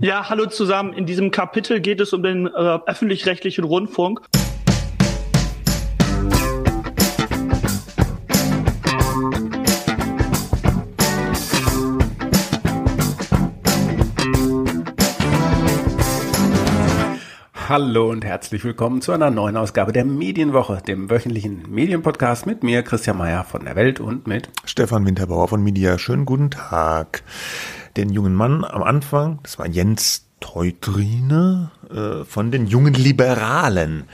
Ja, hallo zusammen. In diesem Kapitel geht es um den äh, öffentlich-rechtlichen Rundfunk. Hallo und herzlich willkommen zu einer neuen Ausgabe der Medienwoche, dem wöchentlichen Medienpodcast mit mir, Christian Mayer von der Welt und mit Stefan Winterbauer von Media. Schönen guten Tag. Den jungen Mann am Anfang, das war Jens Teutrine äh, von den jungen Liberalen.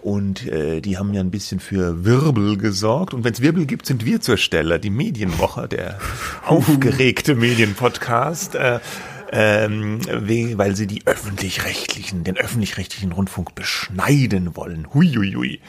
Und äh, die haben ja ein bisschen für Wirbel gesorgt. Und wenn es Wirbel gibt, sind wir zur Stelle. Die Medienwoche, der aufgeregte Medienpodcast. Äh, ähm, weil sie die öffentlich-rechtlichen, den öffentlich-rechtlichen Rundfunk beschneiden wollen. Huiuiui.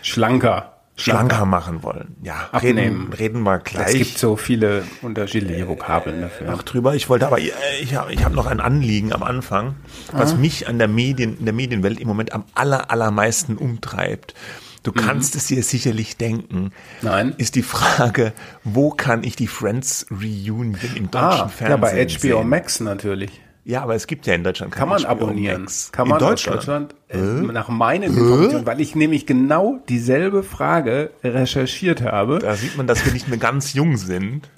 Schlanker. Schlanker machen wollen. Ja, Abnehmen. reden, reden wir gleich. Es gibt so viele unterschiedliche Vokabeln dafür. noch drüber. Ich wollte aber, ich, ich habe ich hab noch ein Anliegen am Anfang, was mich an der Medien, in der Medienwelt im Moment am aller, allermeisten umtreibt. Du kannst es dir sicherlich denken. Nein. Ist die Frage, wo kann ich die Friends Reunion im deutschen Ah, Fernsehen ja, bei HBO sehen? Max natürlich. Ja, aber es gibt ja in Deutschland Kann kein man HBO abonnieren. Max. Kann in man Deutschland? aus Deutschland äh, nach meinen Informationen, weil ich nämlich genau dieselbe Frage recherchiert habe. Da sieht man, dass wir nicht mehr ganz jung sind.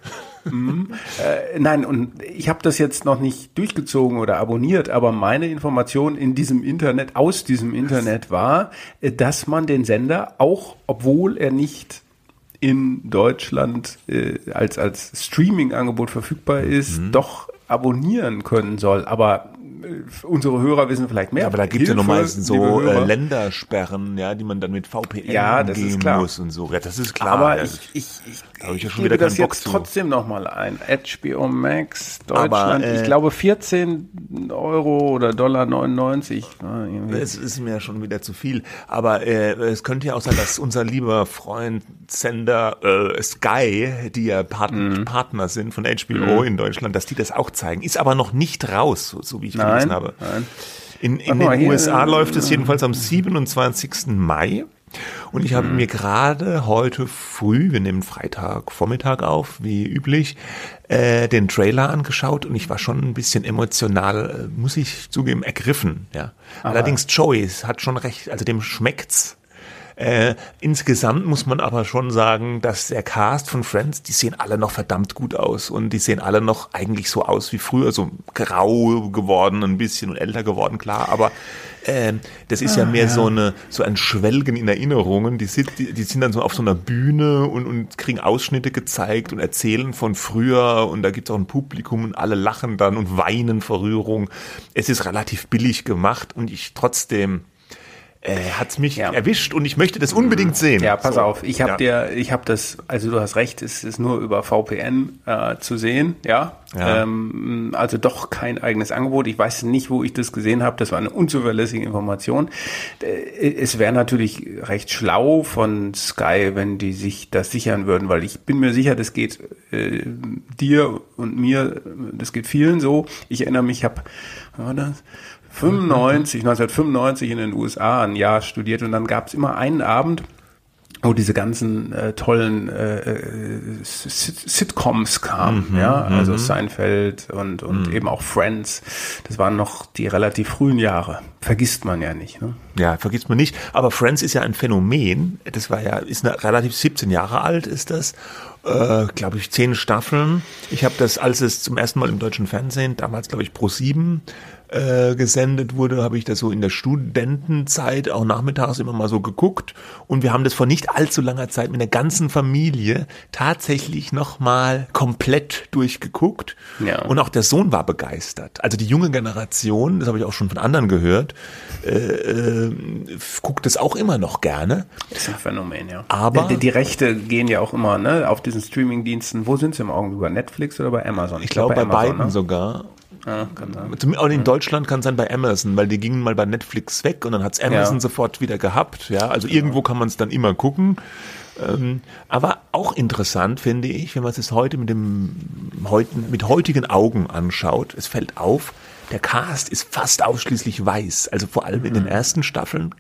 Äh, nein, und ich habe das jetzt noch nicht durchgezogen oder abonniert, aber meine Information in diesem Internet, aus diesem Internet war, äh, dass man den Sender, auch obwohl er nicht in Deutschland äh, als, als Streaming-Angebot verfügbar ist, doch abonnieren können soll. Aber unsere Hörer wissen vielleicht mehr. Aber da gibt es ja noch meistens so äh. Ländersperren, ja, die man dann mit VPN Ja, das gehen ist klar. muss und so. Ja, das ist klar. Aber ja. ich, ich, ich, Da ich ja schon gebe wieder das Bock jetzt zu. trotzdem nochmal ein. HBO Max, Aber, Deutschland, äh, ich glaube 14 Euro oder Dollar 99. Ja, irgendwie. Es ist mir schon wieder zu viel. Aber äh, es könnte ja auch sein, dass unser lieber Freund Sender äh, Sky, die ja Part Mhm. Partner sind von HBO in Deutschland, dass die das auch zeigen. Ist aber noch nicht raus, so, so wie ich Nein, gelesen habe. nein. In, in den hier, USA äh, läuft es jedenfalls am 27. Mai. Und ich habe Mhm. mir gerade heute früh, wir nehmen Freitag Vormittag auf, wie üblich, äh, den Trailer angeschaut und ich war schon ein bisschen emotional, äh, muss ich zugeben, ergriffen. Ja. Allerdings Joey hat schon recht, also dem schmeckt's. Äh, insgesamt muss man aber schon sagen, dass der Cast von Friends, die sehen alle noch verdammt gut aus und die sehen alle noch eigentlich so aus wie früher, so grau geworden ein bisschen und älter geworden, klar, aber ähm, das ist ja mehr so eine so ein Schwelgen in Erinnerungen. Die sind, die, die sind dann so auf so einer Bühne und, und kriegen Ausschnitte gezeigt und erzählen von früher und da gibt's auch ein Publikum und alle lachen dann und weinen vor Rührung. Es ist relativ billig gemacht und ich trotzdem äh, hat's mich Ja. erwischt und ich möchte das unbedingt sehen. Ja, pass So. auf, ich habe Ja. dir, ich habe das, also du hast recht, es ist nur über VPN äh, zu sehen, ja. Ja. Ähm, also doch kein eigenes Angebot. Ich weiß nicht, wo ich das gesehen habe. Das war eine unzuverlässige Information. Äh, Es wäre natürlich recht schlau von Sky, wenn die sich das sichern würden, weil ich bin mir sicher, das geht äh, dir und mir, das geht vielen so. Ich erinnere mich, ich habe, war das? 95, 1995 in den USA ein Jahr studiert und dann gab es immer einen Abend, wo diese ganzen äh, tollen äh, äh, Sit- Sitcoms kamen, ja, also Seinfeld und und eben auch Friends. Das waren noch die relativ frühen Jahre. Vergisst man ja nicht. Ne? Ja, vergisst man nicht. Aber Friends ist ja ein Phänomen. Das war ja, ist eine, relativ 17 Jahre alt, ist das. Äh, glaube ich, zehn Staffeln. Ich habe das, als es zum ersten Mal im deutschen Fernsehen, damals glaube ich Pro 7, äh, gesendet wurde, habe ich das so in der Studentenzeit auch nachmittags immer mal so geguckt. Und wir haben das vor nicht allzu langer Zeit mit der ganzen Familie tatsächlich nochmal komplett durchgeguckt. Ja. Und auch der Sohn war begeistert. Also die junge Generation, das habe ich auch schon von anderen gehört, äh, äh, guckt es auch immer noch gerne. Das ist ein Phänomen, ja. Aber- die, die Rechte gehen ja auch immer ne, auf diesen Streaming-Diensten. Wo sind sie im Augenblick? Bei Netflix oder bei Amazon? Ich glaube bei, Amazon, beiden ne? sogar. Ja, kann sein. Auch in Deutschland kann es sein bei Amazon, weil die gingen mal bei Netflix weg und dann hat's Amazon Ja. sofort wieder gehabt. Ja, also irgendwo kann man es dann immer gucken. Ähm, aber auch interessant finde ich, wenn man es heute mit dem heutigen, mit heutigen Augen anschaut, es fällt auf, der Cast ist fast ausschließlich weiß. Also vor allem in den ersten Staffeln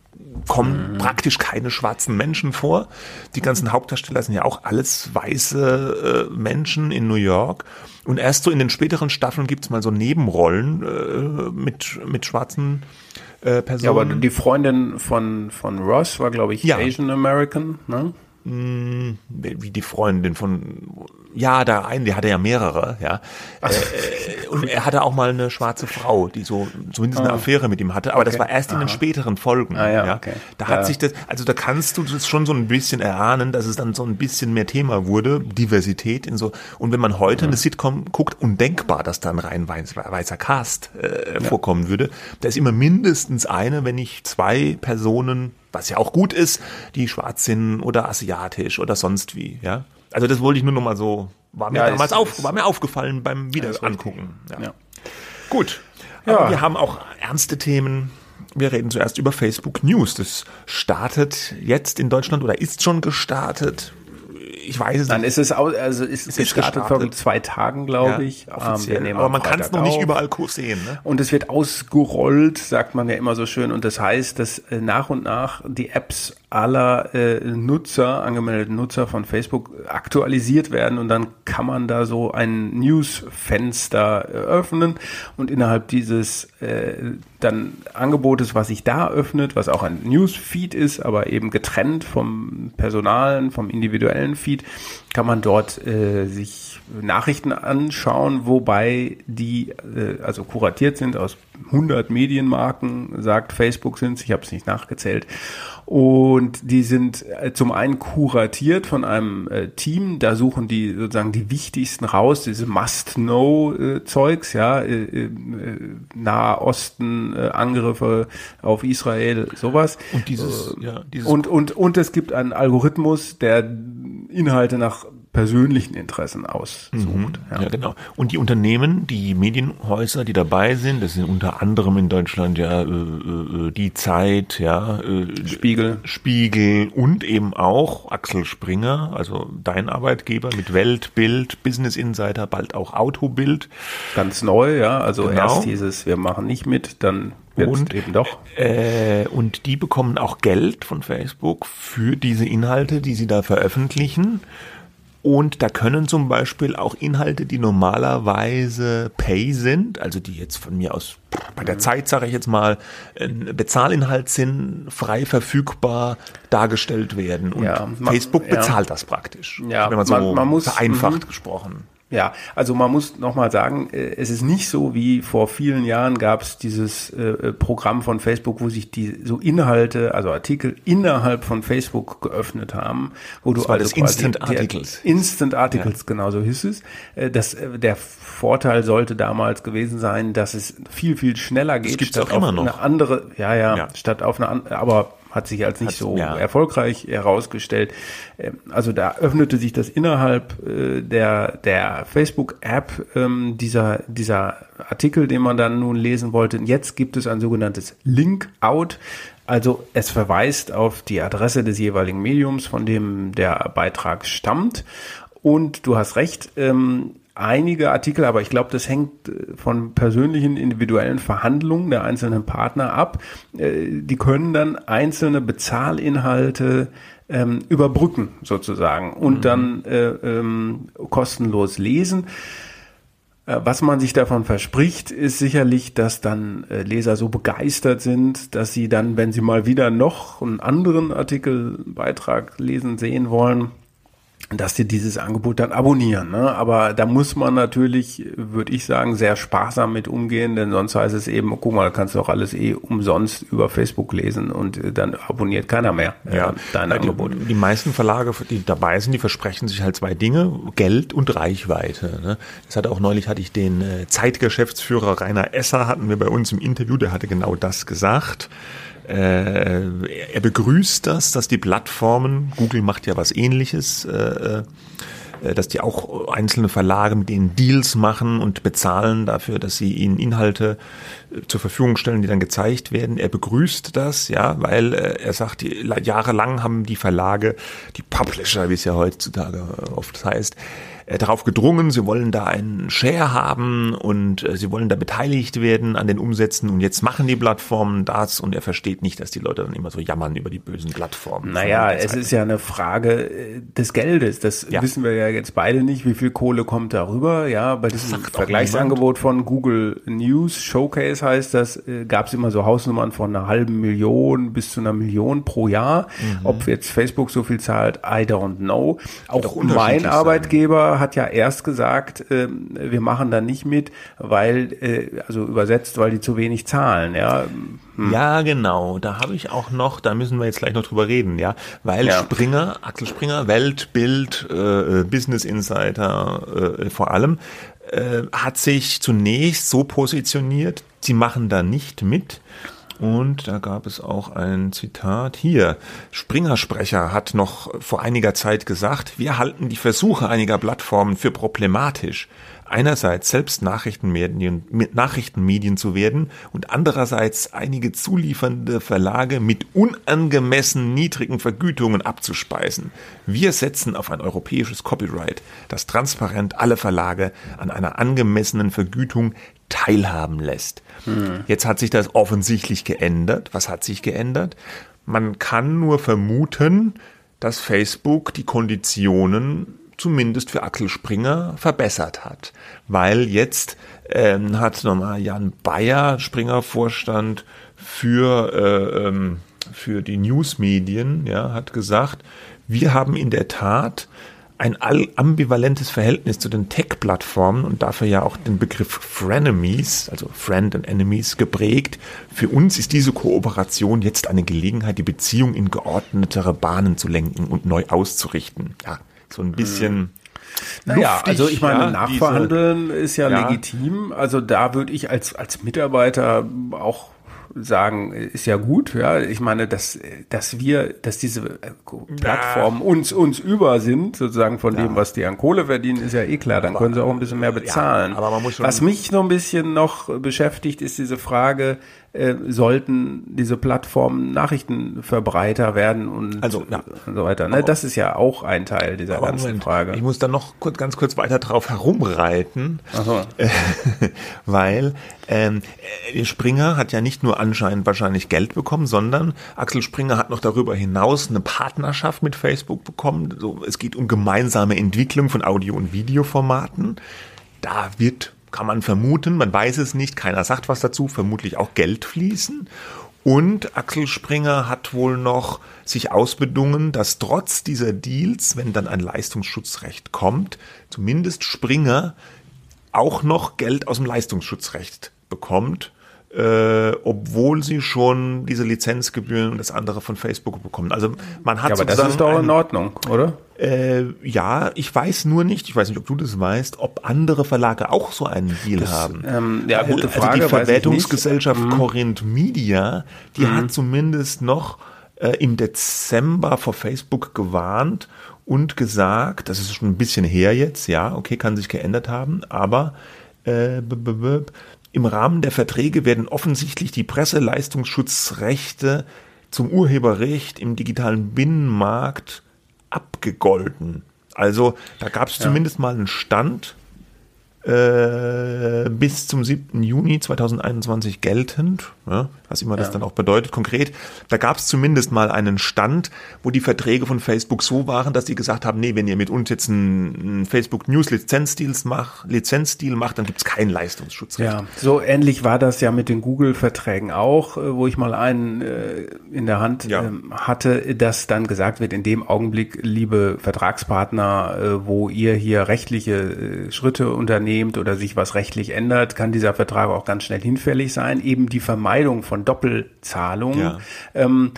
kommen mhm. praktisch keine schwarzen Menschen vor. Die ganzen Hauptdarsteller sind ja auch alles weiße äh, Menschen in New York. Und erst so in den späteren Staffeln gibt's mal so Nebenrollen äh, mit, mit schwarzen äh, Personen. Ja, aber die Freundin von, von Ross war, glaube ich, ja. Asian American, ne? Hm, wie die Freundin von ja, da einen, der hatte ja mehrere, ja. Äh, und er hatte auch mal eine schwarze Frau, die so zumindest eine ah. Affäre mit ihm hatte, aber okay. das war erst in Aha. den späteren Folgen. Ah, ja, ja. Okay. Da hat ja. sich das, also da kannst du das schon so ein bisschen erahnen, dass es dann so ein bisschen mehr Thema wurde, Diversität in so. Und wenn man heute mhm. eine Sitcom guckt, undenkbar, dass da ein rein weißer Cast äh, ja. vorkommen würde. Da ist immer mindestens eine, wenn nicht zwei Personen was ja auch gut ist, die schwarz sind oder asiatisch oder sonst wie, ja. Also das wollte ich nur noch mal so, war mir ja, damals ist, auf, war mir aufgefallen beim Wieder angucken. Ja. ja. Gut. Ja. Aber wir haben auch ernste Themen. Wir reden zuerst über Facebook News. Das startet jetzt in Deutschland oder ist schon gestartet ich weiß es Dann nicht. Dann ist es aus, also ist, es ist gestartet vor zwei Tagen, glaube ich. Ja, offiziell. Ähm, Aber man kann es noch nicht überall sehen. Ne? Und es wird ausgerollt, sagt man ja immer so schön. Und das heißt, dass äh, nach und nach die Apps aller äh, Nutzer, angemeldeten Nutzer von Facebook aktualisiert werden und dann kann man da so ein News-Fenster öffnen und innerhalb dieses äh, dann Angebotes, was sich da öffnet, was auch ein Newsfeed ist, aber eben getrennt vom personalen, vom individuellen Feed, kann man dort äh, sich Nachrichten anschauen, wobei die äh, also kuratiert sind aus 100 Medienmarken, sagt Facebook sind ich habe es nicht nachgezählt. Und die sind äh, zum einen kuratiert von einem äh, Team, da suchen die sozusagen die wichtigsten raus, diese Must-Know-Zeugs, ja, äh, äh, Nahosten, äh, Angriffe auf Israel, sowas. Und dieses, äh, ja, dieses und, und, und es gibt einen Algorithmus, der Inhalte nach persönlichen Interessen aussucht. Mhm, ja. ja. genau. Und die Unternehmen, die Medienhäuser, die dabei sind, das sind unter anderem in Deutschland ja äh, äh, die Zeit, ja äh, Spiegel, Spiegel und eben auch Axel Springer, also dein Arbeitgeber mit Welt, Bild, Business Insider, bald auch Autobild. Ganz neu, ja. Also genau. erst dieses, wir machen nicht mit, dann und, eben doch. Äh, und die bekommen auch Geld von Facebook für diese Inhalte, die sie da veröffentlichen. Und da können zum Beispiel auch Inhalte, die normalerweise Pay sind, also die jetzt von mir aus bei der Zeit, sage ich jetzt mal, ein Bezahlinhalt sind, frei verfügbar dargestellt werden. Und ja, Facebook bezahlt ja. das praktisch. Ja, wenn man so man, man muss, vereinfacht mhm. gesprochen. Ja, also man muss nochmal sagen, äh, es ist nicht so wie vor vielen Jahren gab es dieses äh, äh, Programm von Facebook, wo sich die so Inhalte, also Artikel innerhalb von Facebook geöffnet haben, wo das du war also Instant Articles. Instant Articles, ja. genau so hieß es. Das, der Vorteil sollte damals gewesen sein, dass es viel, viel schneller geht. Das gibt's auch immer noch. Eine andere, ja, ja, ja, statt auf eine andere, aber hat sich als nicht so ja. erfolgreich herausgestellt. Ähm, also da öffnete sich das innerhalb äh, der, der Facebook-App ähm, dieser, dieser Artikel, den man dann nun lesen wollte. Jetzt gibt es ein sogenanntes Link-Out. Also es verweist auf die Adresse des jeweiligen Mediums, von dem der Beitrag stammt. Und du hast recht, ähm, einige Artikel, aber ich glaube, das hängt äh, von persönlichen individuellen Verhandlungen der einzelnen Partner ab. Äh, die können dann einzelne Bezahlinhalte ähm, überbrücken sozusagen und mhm. dann äh, ähm, kostenlos lesen. Äh, was man sich davon verspricht, ist sicherlich, dass dann Leser so begeistert sind, dass sie dann, wenn sie mal wieder noch einen anderen Artikelbeitrag lesen sehen wollen, dass die dieses Angebot dann abonnieren. Ne? Aber da muss man natürlich, würde ich sagen, sehr sparsam mit umgehen, denn sonst heißt es eben, guck mal, kannst du auch alles eh umsonst über Facebook lesen und äh, dann abonniert keiner mehr äh, ja, dein die, Angebot. Die meisten Verlage, die dabei sind, die versprechen sich halt zwei Dinge, Geld und Reichweite. Ne? Das hatte auch neulich, hatte ich den äh, Zeitgeschäftsführer Rainer Esser, hatten wir bei uns im Interview, der hatte genau das gesagt. Äh, er begrüßt das, dass die Plattformen, Google macht ja was ähnliches, äh, äh, dass die auch einzelne Verlage mit denen Deals machen und bezahlen dafür, dass sie ihnen Inhalte zur Verfügung stellen, die dann gezeigt werden. Er begrüßt das, ja, weil er sagt, jahrelang haben die Verlage, die Publisher, wie es ja heutzutage oft heißt, äh, darauf gedrungen, sie wollen da einen Share haben und äh, sie wollen da beteiligt werden an den Umsätzen und jetzt machen die Plattformen das und er versteht nicht, dass die Leute dann immer so jammern über die bösen Plattformen. Naja, es ist ja eine Frage äh, des Geldes. Das ja. wissen wir ja jetzt beide nicht, wie viel Kohle kommt darüber. Ja, bei diesem Vergleichsangebot von Google News Showcase heißt das, äh, gab es immer so Hausnummern von einer halben Million bis zu einer Million pro Jahr. Mhm. Ob jetzt Facebook so viel zahlt, I don't know. Auch mein Arbeitgeber. Hat ja erst gesagt, äh, wir machen da nicht mit, weil, äh, also übersetzt, weil die zu wenig zahlen. Ja, hm. ja genau. Da habe ich auch noch, da müssen wir jetzt gleich noch drüber reden, ja, weil ja. Springer, Axel Springer, Welt, Bild, äh, äh Business Insider äh, vor allem, äh, hat sich zunächst so positioniert, sie machen da nicht mit. Und da gab es auch ein Zitat hier. Springer-Sprecher hat noch vor einiger Zeit gesagt, wir halten die Versuche einiger Plattformen für problematisch. Einerseits selbst Nachrichtenmedien, Nachrichtenmedien zu werden und andererseits einige zuliefernde Verlage mit unangemessen niedrigen Vergütungen abzuspeisen. Wir setzen auf ein europäisches Copyright, das transparent alle Verlage an einer angemessenen Vergütung teilhaben lässt. Hm. Jetzt hat sich das offensichtlich geändert. Was hat sich geändert? Man kann nur vermuten, dass Facebook die Konditionen zumindest für Axel Springer verbessert hat, weil jetzt ähm, hat nochmal Jan Bayer, Springer-Vorstand für äh, ähm, für die Newsmedien, ja, hat gesagt, wir haben in der Tat ein ambivalentes Verhältnis zu den Tech-Plattformen und dafür ja auch den Begriff Frenemies, also Friend and Enemies, geprägt. Für uns ist diese Kooperation jetzt eine Gelegenheit, die Beziehung in geordnetere Bahnen zu lenken und neu auszurichten. Ja, so ein bisschen. Mhm. Naja, luftig, also ich meine, ja, Nachverhandeln diese, ist ja, ja, legitim. Also da würde ich als, als Mitarbeiter auch sagen, ist ja gut, ja. Ich meine, dass, dass wir, dass diese Plattformen ja. uns, uns über sind, sozusagen von ja. dem, was die an Kohle verdienen, ist ja eh klar. Dann aber, können sie auch ein bisschen mehr bezahlen. Ja, aber man muss schon was mich noch ein bisschen noch beschäftigt, ist diese Frage, äh, sollten diese Plattformen Nachrichtenverbreiter werden und, also, ja. und so weiter. Ne? Das ist ja auch ein Teil dieser ganzen Moment, Frage. Ich muss da noch kurz, ganz kurz weiter drauf herumreiten, so. weil ähm, äh, Springer hat ja nicht nur anscheinend wahrscheinlich Geld bekommen, sondern Axel Springer hat noch darüber hinaus eine Partnerschaft mit Facebook bekommen. So, es geht um gemeinsame Entwicklung von Audio- und Videoformaten. Da wird kann man vermuten, man weiß es nicht, keiner sagt was dazu, vermutlich auch Geld fließen. Und Axel Springer hat wohl noch sich ausbedungen, dass trotz dieser Deals, wenn dann ein Leistungsschutzrecht kommt, zumindest Springer auch noch Geld aus dem Leistungsschutzrecht bekommt äh, obwohl sie schon diese Lizenzgebühren und das andere von Facebook bekommen. Also man hat ja, aber das ist doch in Ordnung, oder? Äh, ja, ich weiß nur nicht, ich weiß nicht, ob du das weißt, ob andere Verlage auch so einen Deal das, haben. Ähm, ja, gute Frage. Also die Verwertungsgesellschaft mhm. Corinth Media, die mhm. hat zumindest noch äh, im Dezember vor Facebook gewarnt und gesagt, das ist schon ein bisschen her jetzt, ja, okay, kann sich geändert haben, aber äh, im Rahmen der Verträge werden offensichtlich die Presseleistungsschutzrechte zum Urheberrecht im digitalen Binnenmarkt abgegolten. Also da gab es ja. zumindest mal einen Stand, äh, bis zum 7. Juni 2021 geltend, ja, was immer das dann auch bedeutet konkret. Da gab es zumindest mal einen Stand, wo die Verträge von Facebook so waren, dass sie gesagt haben, nee, wenn ihr mit uns jetzt einen Facebook News Lizenzdeal macht, Lizenzdeal macht, dann gibt es keinen Leistungsschutzrecht. Ja, so ähnlich war das ja mit den Google-Verträgen auch, äh, wo ich mal einen äh, in der Hand ja. ähm, hatte, dass dann gesagt wird, in dem Augenblick, liebe Vertragspartner, äh, wo ihr hier rechtliche äh, Schritte unternehmt, nehmt oder sich was rechtlich ändert, kann dieser Vertrag auch ganz schnell hinfällig sein. Eben die Vermeidung von Doppelzahlungen. Ja. Ähm,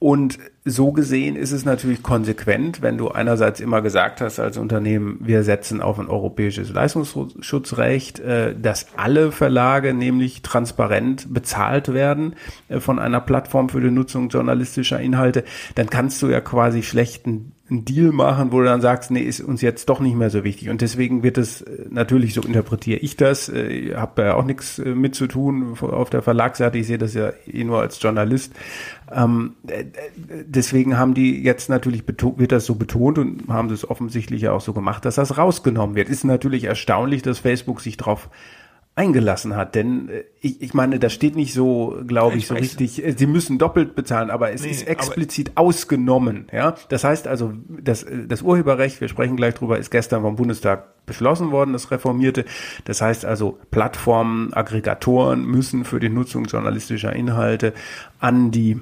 und so gesehen ist es natürlich konsequent, wenn du einerseits immer gesagt hast als Unternehmen, wir setzen auf ein europäisches Leistungsschutzrecht, äh, dass alle Verlage nämlich transparent bezahlt werden äh, von einer Plattform für die Nutzung journalistischer Inhalte, dann kannst du ja quasi schlechten einen Deal machen, wo du dann sagst, nee, ist uns jetzt doch nicht mehr so wichtig. Und deswegen wird es äh, natürlich, so interpretiere ich das, äh, habe ja auch nichts äh, mit zu tun auf der Verlagsseite, ich sehe das ja eh nur als Journalist. Ähm, deswegen haben die jetzt natürlich wird das so betont und haben das offensichtlich auch so gemacht, dass das rausgenommen wird. Ist natürlich erstaunlich, dass Facebook sich darauf eingelassen hat. Denn äh, ich, ich meine, da steht nicht so, glaube ich, ich, so richtig, äh, sie müssen doppelt bezahlen, aber es nee, ist explizit ausgenommen. Ja, Das heißt also, das, das Urheberrecht, wir sprechen gleich drüber, ist gestern vom Bundestag beschlossen worden, das Reformierte. Das heißt also, Plattformen, Aggregatoren müssen für die Nutzung journalistischer Inhalte an die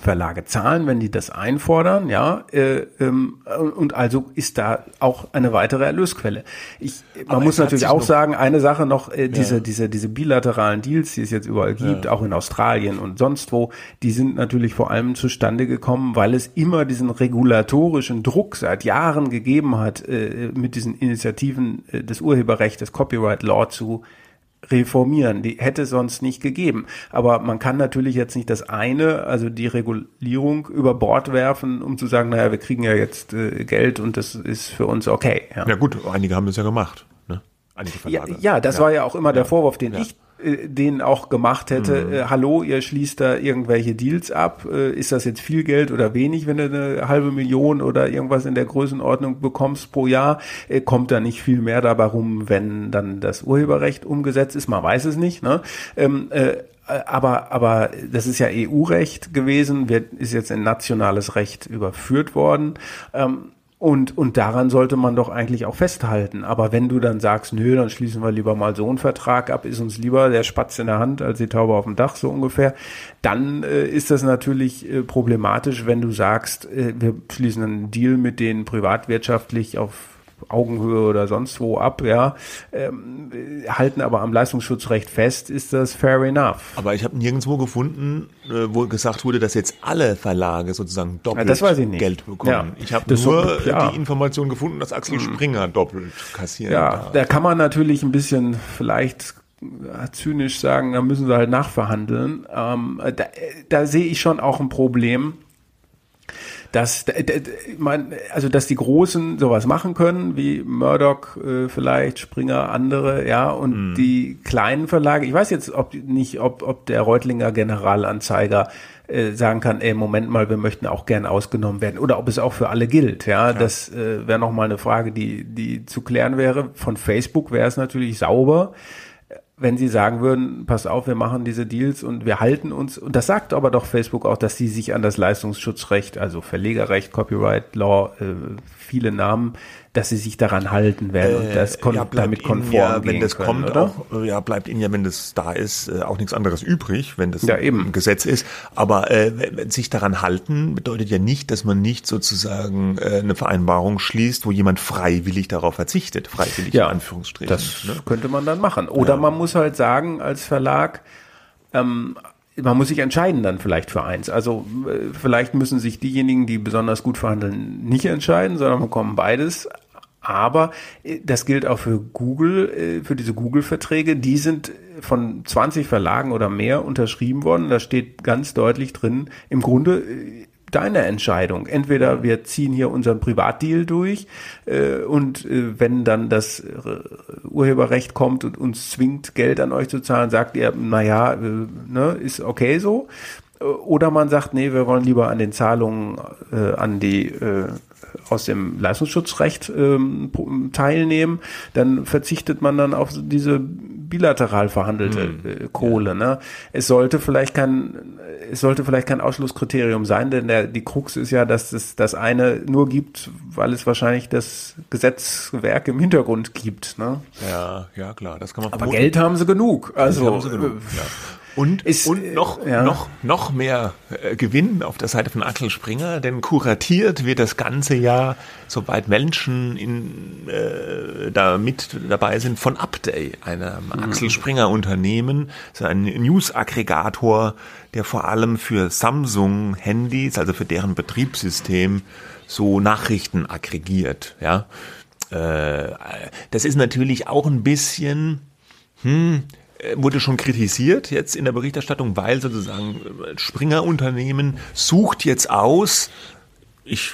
Verlage zahlen, wenn die das einfordern, ja, äh, ähm, und also ist da auch eine weitere Erlösquelle. Ich, man Aber muss natürlich auch sagen, eine Sache noch, äh, diese, ja. diese, diese bilateralen Deals, die es jetzt überall gibt, ja. auch in Australien und sonst wo, die sind natürlich vor allem zustande gekommen, weil es immer diesen regulatorischen Druck seit Jahren gegeben hat, äh, mit diesen Initiativen äh, des Urheberrechts, des Copyright Law zu reformieren. Die hätte es sonst nicht gegeben. Aber man kann natürlich jetzt nicht das eine, also die Regulierung über Bord werfen, um zu sagen, naja, wir kriegen ja jetzt äh, Geld und das ist für uns okay. Ja, ja gut, einige haben das ja gemacht. Ne? Einige Verlage. Ja, ja das ja. war ja auch immer der Vorwurf, den ich äh, den auch gemacht hätte, mhm. äh, hallo, ihr schließt da irgendwelche Deals ab, äh, ist das jetzt viel Geld oder wenig, wenn du eine halbe Million oder irgendwas in der Größenordnung bekommst pro Jahr, äh, kommt da nicht viel mehr dabei rum, wenn dann das Urheberrecht umgesetzt ist, man weiß es nicht, ne? Ähm, äh, aber, aber das ist ja EU-Recht gewesen, wird, ist jetzt in nationales Recht überführt worden. Ähm, und, und daran sollte man doch eigentlich auch festhalten. Aber wenn du dann sagst, nö, dann schließen wir lieber mal so einen Vertrag ab, ist uns lieber der Spatz in der Hand als die Taube auf dem Dach, so ungefähr, dann äh, ist das natürlich äh, problematisch, wenn du sagst, äh, wir schließen einen Deal mit denen privatwirtschaftlich auf Augenhöhe oder sonst wo ab, ja, ähm, halten aber am Leistungsschutzrecht fest, ist das fair enough. Aber ich habe nirgendwo gefunden, äh, wo gesagt wurde, dass jetzt alle Verlage sozusagen doppelt ja, Geld bekommen. Ja, ich habe nur so, ja. die Information gefunden, dass Axel mhm. Springer doppelt kassiert. Ja, darf. da kann man natürlich ein bisschen vielleicht zynisch sagen, da müssen sie halt nachverhandeln. Ähm, da, da sehe ich schon auch ein Problem dass man, also dass die Großen sowas machen können, wie Murdoch äh, vielleicht, Springer, andere, ja, und mm. die kleinen Verlage, ich weiß jetzt ob nicht, ob, ob der Reutlinger Generalanzeiger äh, sagen kann, ey, Moment mal, wir möchten auch gern ausgenommen werden. Oder ob es auch für alle gilt, ja. ja. Das äh, wäre nochmal eine Frage, die, die zu klären wäre. Von Facebook wäre es natürlich sauber wenn sie sagen würden, pass auf, wir machen diese Deals und wir halten uns, und das sagt aber doch Facebook auch, dass sie sich an das Leistungsschutzrecht, also Verlegerrecht, Copyright Law, äh, viele Namen, dass sie sich daran halten werden und das äh, kon ja, damit konform ja, wenn das können, kommt oder? auch, ja, bleibt ihnen ja, wenn das da ist, äh, auch nichts anderes übrig, wenn das ja, eben. ein Gesetz ist. Aber äh, sich daran halten bedeutet ja nicht, dass man nicht sozusagen äh, eine Vereinbarung schließt, wo jemand freiwillig darauf verzichtet, freiwillig ja, in Anführungsstrichen. Das ne? könnte man dann machen. Oder ja. man muss halt sagen als Verlag, ähm, man muss sich entscheiden dann vielleicht für eins. Also äh, vielleicht müssen sich diejenigen, die besonders gut verhandeln, nicht entscheiden, sondern bekommen beides. Aber äh, das gilt auch für Google, äh, für diese Google-Verträge. Die sind von 20 Verlagen oder mehr unterschrieben worden. Da steht ganz deutlich drin, im Grunde deine Entscheidung. Entweder wir ziehen hier unseren Privatdeal durch äh, und äh, wenn dann das äh, Urheberrecht kommt und uns zwingt, Geld an euch zu zahlen, sagt ihr, naja, äh, ne, ist okay so. Oder man sagt, nee, wir wollen lieber an den Zahlungen äh, an die äh, aus dem Leistungsschutzrecht ähm, teilnehmen, dann verzichtet man dann auf diese bilateral verhandelte hm. äh, Kohle. Ja. Ne? Es sollte vielleicht kein es sollte vielleicht kein Ausschlusskriterium sein, denn der, die Krux ist ja, dass es das eine nur gibt, weil es wahrscheinlich das Gesetzwerk im Hintergrund gibt. Ne? Ja, ja klar, das kann man. Aber vermuten. Geld haben sie genug. Also haben sie genug. Äh, ja. Und, ist, und noch, ja. noch, noch mehr äh, Gewinn auf der Seite von Axel Springer, denn kuratiert wird das ganze Jahr, sobald Menschen in, äh, da mit dabei sind, von Upday, einem mhm. Axel Springer Unternehmen, so ein News-Aggregator, der vor allem für Samsung-Handys, also für deren Betriebssystem, so Nachrichten aggregiert, ja. Äh, das ist natürlich auch ein bisschen, hm, äh, wurde schon kritisiert jetzt in der Berichterstattung, weil sozusagen äh, Springer Unternehmen sucht jetzt aus, ich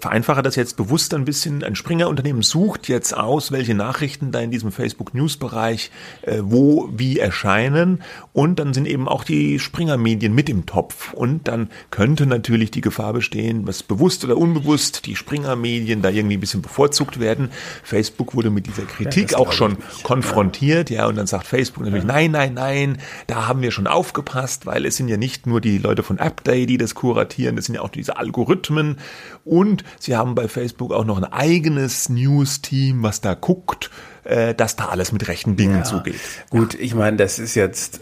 vereinfache das jetzt bewusst ein bisschen. Ein Springer-Unternehmen sucht jetzt aus, welche Nachrichten da in diesem Facebook-News-Bereich äh, wo wie erscheinen. Und dann sind eben auch die Springer-Medien mit im Topf. Und dann könnte natürlich die Gefahr bestehen, was bewusst oder unbewusst die Springer-Medien da irgendwie ein bisschen bevorzugt werden. Facebook wurde mit dieser Kritik ja, auch schon konfrontiert. Ja. ja, und dann sagt Facebook natürlich, ja. nein, nein, nein, da haben wir schon aufgepasst, weil es sind ja nicht nur die Leute von AppDay, die das kuratieren, das sind ja auch diese Algorithmen und sie haben bei Facebook auch noch ein eigenes News-Team, was da guckt, äh, dass da alles mit rechten Dingen ja. zugeht. Gut, ich meine, das ist jetzt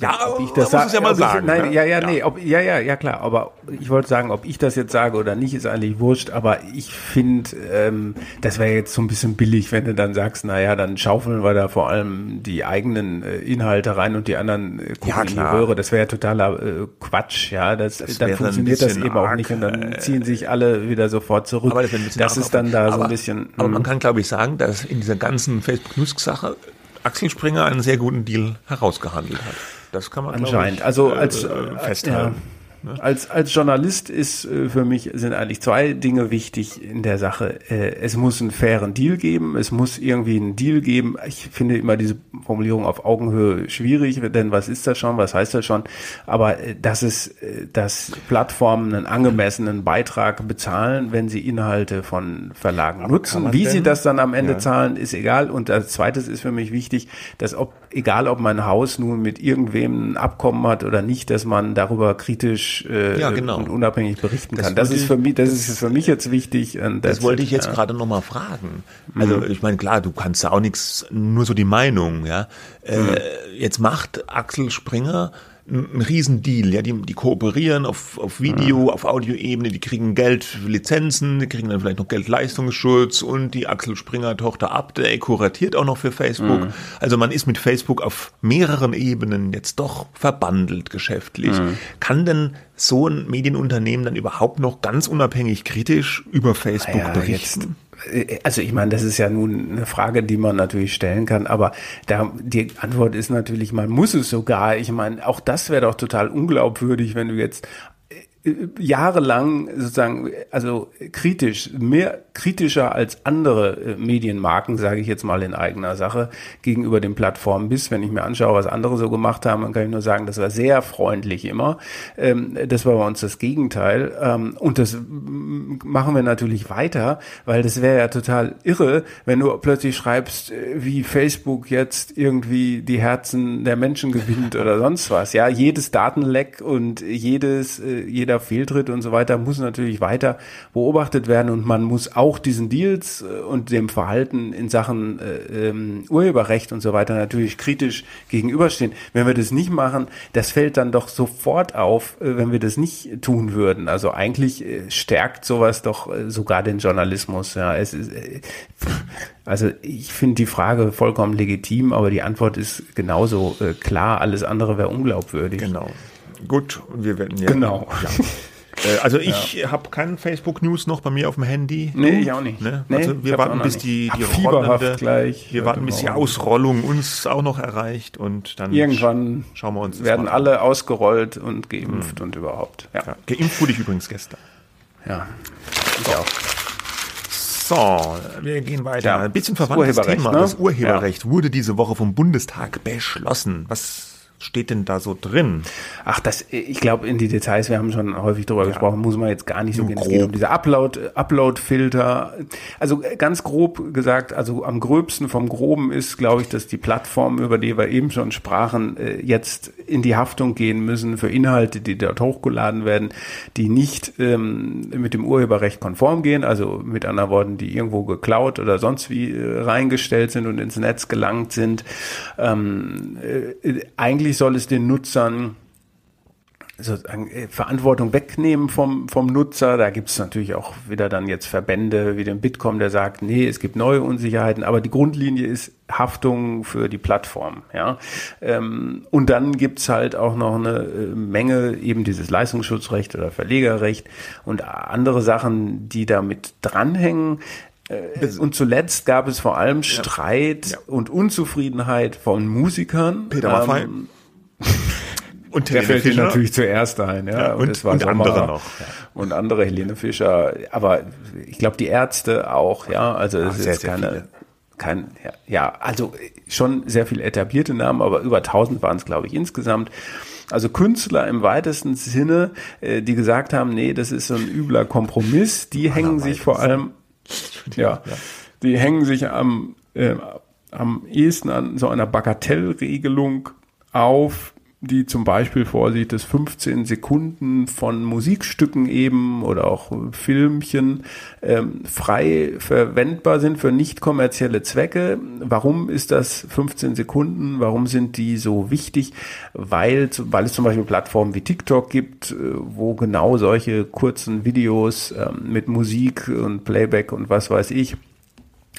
ja, ob ich das sage, ja mal sagen. Ich, nein, ne? ja, ja, nee, ob, ja, ja, ja, klar. Aber ich wollte sagen, ob ich das jetzt sage oder nicht, ist eigentlich wurscht. Aber ich finde, ähm, das wäre jetzt so ein bisschen billig, wenn du dann sagst, na ja, dann schaufeln wir da vor allem die eigenen äh, Inhalte rein und die anderen äh, gucken ja, in die Röhre. Das wäre ja totaler äh, Quatsch, ja. Das, das dann funktioniert das eben auch nicht und dann äh, ziehen sich alle wieder sofort zurück. Aber das, das ist dann da aber, so ein bisschen. Aber man hm. kann, glaube ich, sagen, dass in dieser ganzen Facebook-News-Sache Axel Springer einen sehr guten Deal herausgehandelt hat. Das kann man anscheinend. Ich, also als äh, festhalten. Ja. Ne? Als, als Journalist ist äh, für mich sind eigentlich zwei Dinge wichtig in der Sache. Äh, es muss einen fairen Deal geben. Es muss irgendwie einen Deal geben. Ich finde immer diese Formulierung auf Augenhöhe schwierig, denn was ist das schon? Was heißt das schon? Aber äh, dass es, dass Plattformen einen angemessenen Beitrag bezahlen, wenn sie Inhalte von Verlagen nutzen. Wie denn? sie das dann am Ende ja. zahlen, ist egal. Und als zweites ist für mich wichtig, dass ob, egal ob mein Haus nun mit irgendwem ein Abkommen hat oder nicht, dass man darüber kritisch äh, ja, genau. und unabhängig berichten das kann. Das ist für mich, das ist für mich jetzt wichtig. Das wollte ich jetzt ja. gerade nochmal fragen. Also mhm. ich meine, klar, du kannst ja auch nichts, nur so die Meinung, ja. Äh, mhm. Jetzt macht Axel Springer ein Riesendeal. Ja, die, die kooperieren auf, auf Video, mhm. auf Audioebene, die kriegen Geld für Lizenzen, die kriegen dann vielleicht noch Geldleistungsschutz und die Axel Springer Tochter Update kuratiert auch noch für Facebook. Mhm. Also man ist mit Facebook auf mehreren Ebenen jetzt doch verbandelt geschäftlich. Mhm. Kann denn so ein Medienunternehmen dann überhaupt noch ganz unabhängig kritisch über Facebook ja, berichten? Also ich meine, das ist ja nun eine Frage, die man natürlich stellen kann, aber da, die Antwort ist natürlich, man muss es sogar. Ich meine, auch das wäre doch total unglaubwürdig, wenn du jetzt jahrelang sozusagen, also kritisch, mehr kritischer als andere äh, Medienmarken, sage ich jetzt mal in eigener Sache, gegenüber den Plattformen bist. Wenn ich mir anschaue, was andere so gemacht haben, dann kann ich nur sagen, das war sehr freundlich immer. Ähm, das war bei uns das Gegenteil. Ähm, und das machen wir natürlich weiter, weil das wäre ja total irre, wenn du plötzlich schreibst, äh, wie Facebook jetzt irgendwie die Herzen der Menschen gewinnt oder sonst was. Ja, jedes Datenleck und jedes, äh, jeder Fehltritt und so weiter muss natürlich weiter beobachtet werden und man muss auch diesen Deals äh, und dem Verhalten in Sachen äh, ähm, Urheberrecht und so weiter natürlich kritisch gegenüberstehen. Wenn wir das nicht machen, das fällt dann doch sofort auf, äh, wenn wir das nicht tun würden. Also eigentlich stärkt sowas doch sogar den Journalismus. Ja, es ist, also ich finde die Frage vollkommen legitim, aber die Antwort ist genauso klar. Alles andere wäre unglaubwürdig. Genau. Gut, und wir werden ja. Genau. Ja. Äh, also ich ja. habe keinen Facebook News noch bei mir auf dem Handy. Nee, ich auch nicht. Ne? Also nee, wir warten bis die, die rollende, gleich. Wir warten bis die Ausrollung uns auch noch erreicht und dann irgendwann schauen wir uns werden alle ausgerollt und geimpft mhm. und überhaupt. Ja. ja. Geimpft wurde ich übrigens gestern. Ja. Ich so. auch. So, wir gehen weiter. Ja, Ein bisschen verwandtes Thema. Ne? Das Urheberrecht wurde diese Woche vom Bundestag beschlossen. Was steht denn da so drin? Ach, das, ich glaube, in die Details, wir haben schon häufig darüber ja. gesprochen, muss man jetzt gar nicht so gehen. Es geht um diese Upload, Upload-Filter. Also ganz grob gesagt, also am gröbsten vom Groben ist, glaube ich, dass die Plattformen, über die wir eben schon sprachen, äh, jetzt in die Haftung gehen müssen für Inhalte, die dort hochgeladen werden, die nicht ähm, mit dem Urheberrecht konform gehen, also mit anderen Worten, die irgendwo geklaut oder sonst wie äh, reingestellt sind und ins Netz gelangt sind. Ähm, äh, eigentlich eigentlich soll es den Nutzern sozusagen äh, Verantwortung wegnehmen vom, vom Nutzer. Da gibt es natürlich auch wieder dann jetzt Verbände wie den Bitkom, der sagt, nee, es gibt neue Unsicherheiten, aber die Grundlinie ist Haftung für die Plattform. Ja? Ähm, und dann gibt es halt auch noch eine äh, Menge, eben dieses Leistungsschutzrecht oder Verlegerrecht und andere Sachen, die damit dranhängen. Äh, und zuletzt gab es vor allem Streit ja. Ja. und Unzufriedenheit von Musikern. Peter Maffay. Ähm, und der fällt dir natürlich zuerst ein, ja. ja und, und, und andere noch. Ja. Und andere, Helene Fischer, aber ich glaube die Ärzte auch, ja. Also es Ach, ist keine, kein, ja, ja, also schon sehr viel etablierte Namen, aber über 1000 waren es, glaube ich, insgesamt. Also Künstler im weitesten Sinne, äh, die gesagt haben, nee, das ist so ein übler Kompromiss, die hängen sich vor allem, ja, die hängen sich am, äh, am ehesten an so einer Bagatellregelung auf, die zum Beispiel vorsieht, dass 15 Sekunden von Musikstücken eben oder auch Filmchen ähm, frei verwendbar sind für nicht kommerzielle Zwecke. Warum ist das 15 Sekunden? Warum sind die so wichtig? Weil, weil es zum Beispiel Plattformen wie TikTok gibt, äh, wo genau solche kurzen Videos ähm, mit Musik und Playback und was weiß ich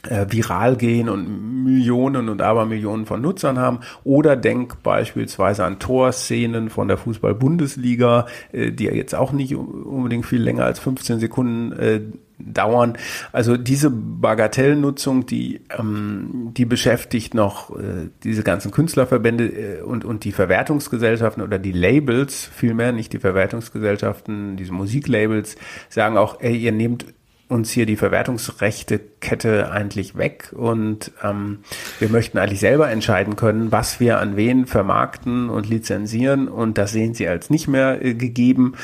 viral gehen und Millionen und Abermillionen von Nutzern haben. Oder denk beispielsweise an Torszenen von der Fußball-Bundesliga, äh, die jetzt auch nicht unbedingt viel länger als 15 Sekunden äh, dauern. Also diese Bagatellnutzung, die, ähm, die beschäftigt noch äh, diese ganzen Künstlerverbände äh, und, und die Verwertungsgesellschaften oder die Labels, vielmehr nicht die Verwertungsgesellschaften, diese Musiklabels, sagen auch, ey, ihr nehmt uns hier die Verwertungsrechte-Kette eigentlich weg und ähm, wir möchten eigentlich selber entscheiden können, was wir an wen vermarkten und lizenzieren und das sehen sie als nicht mehr äh, gegeben.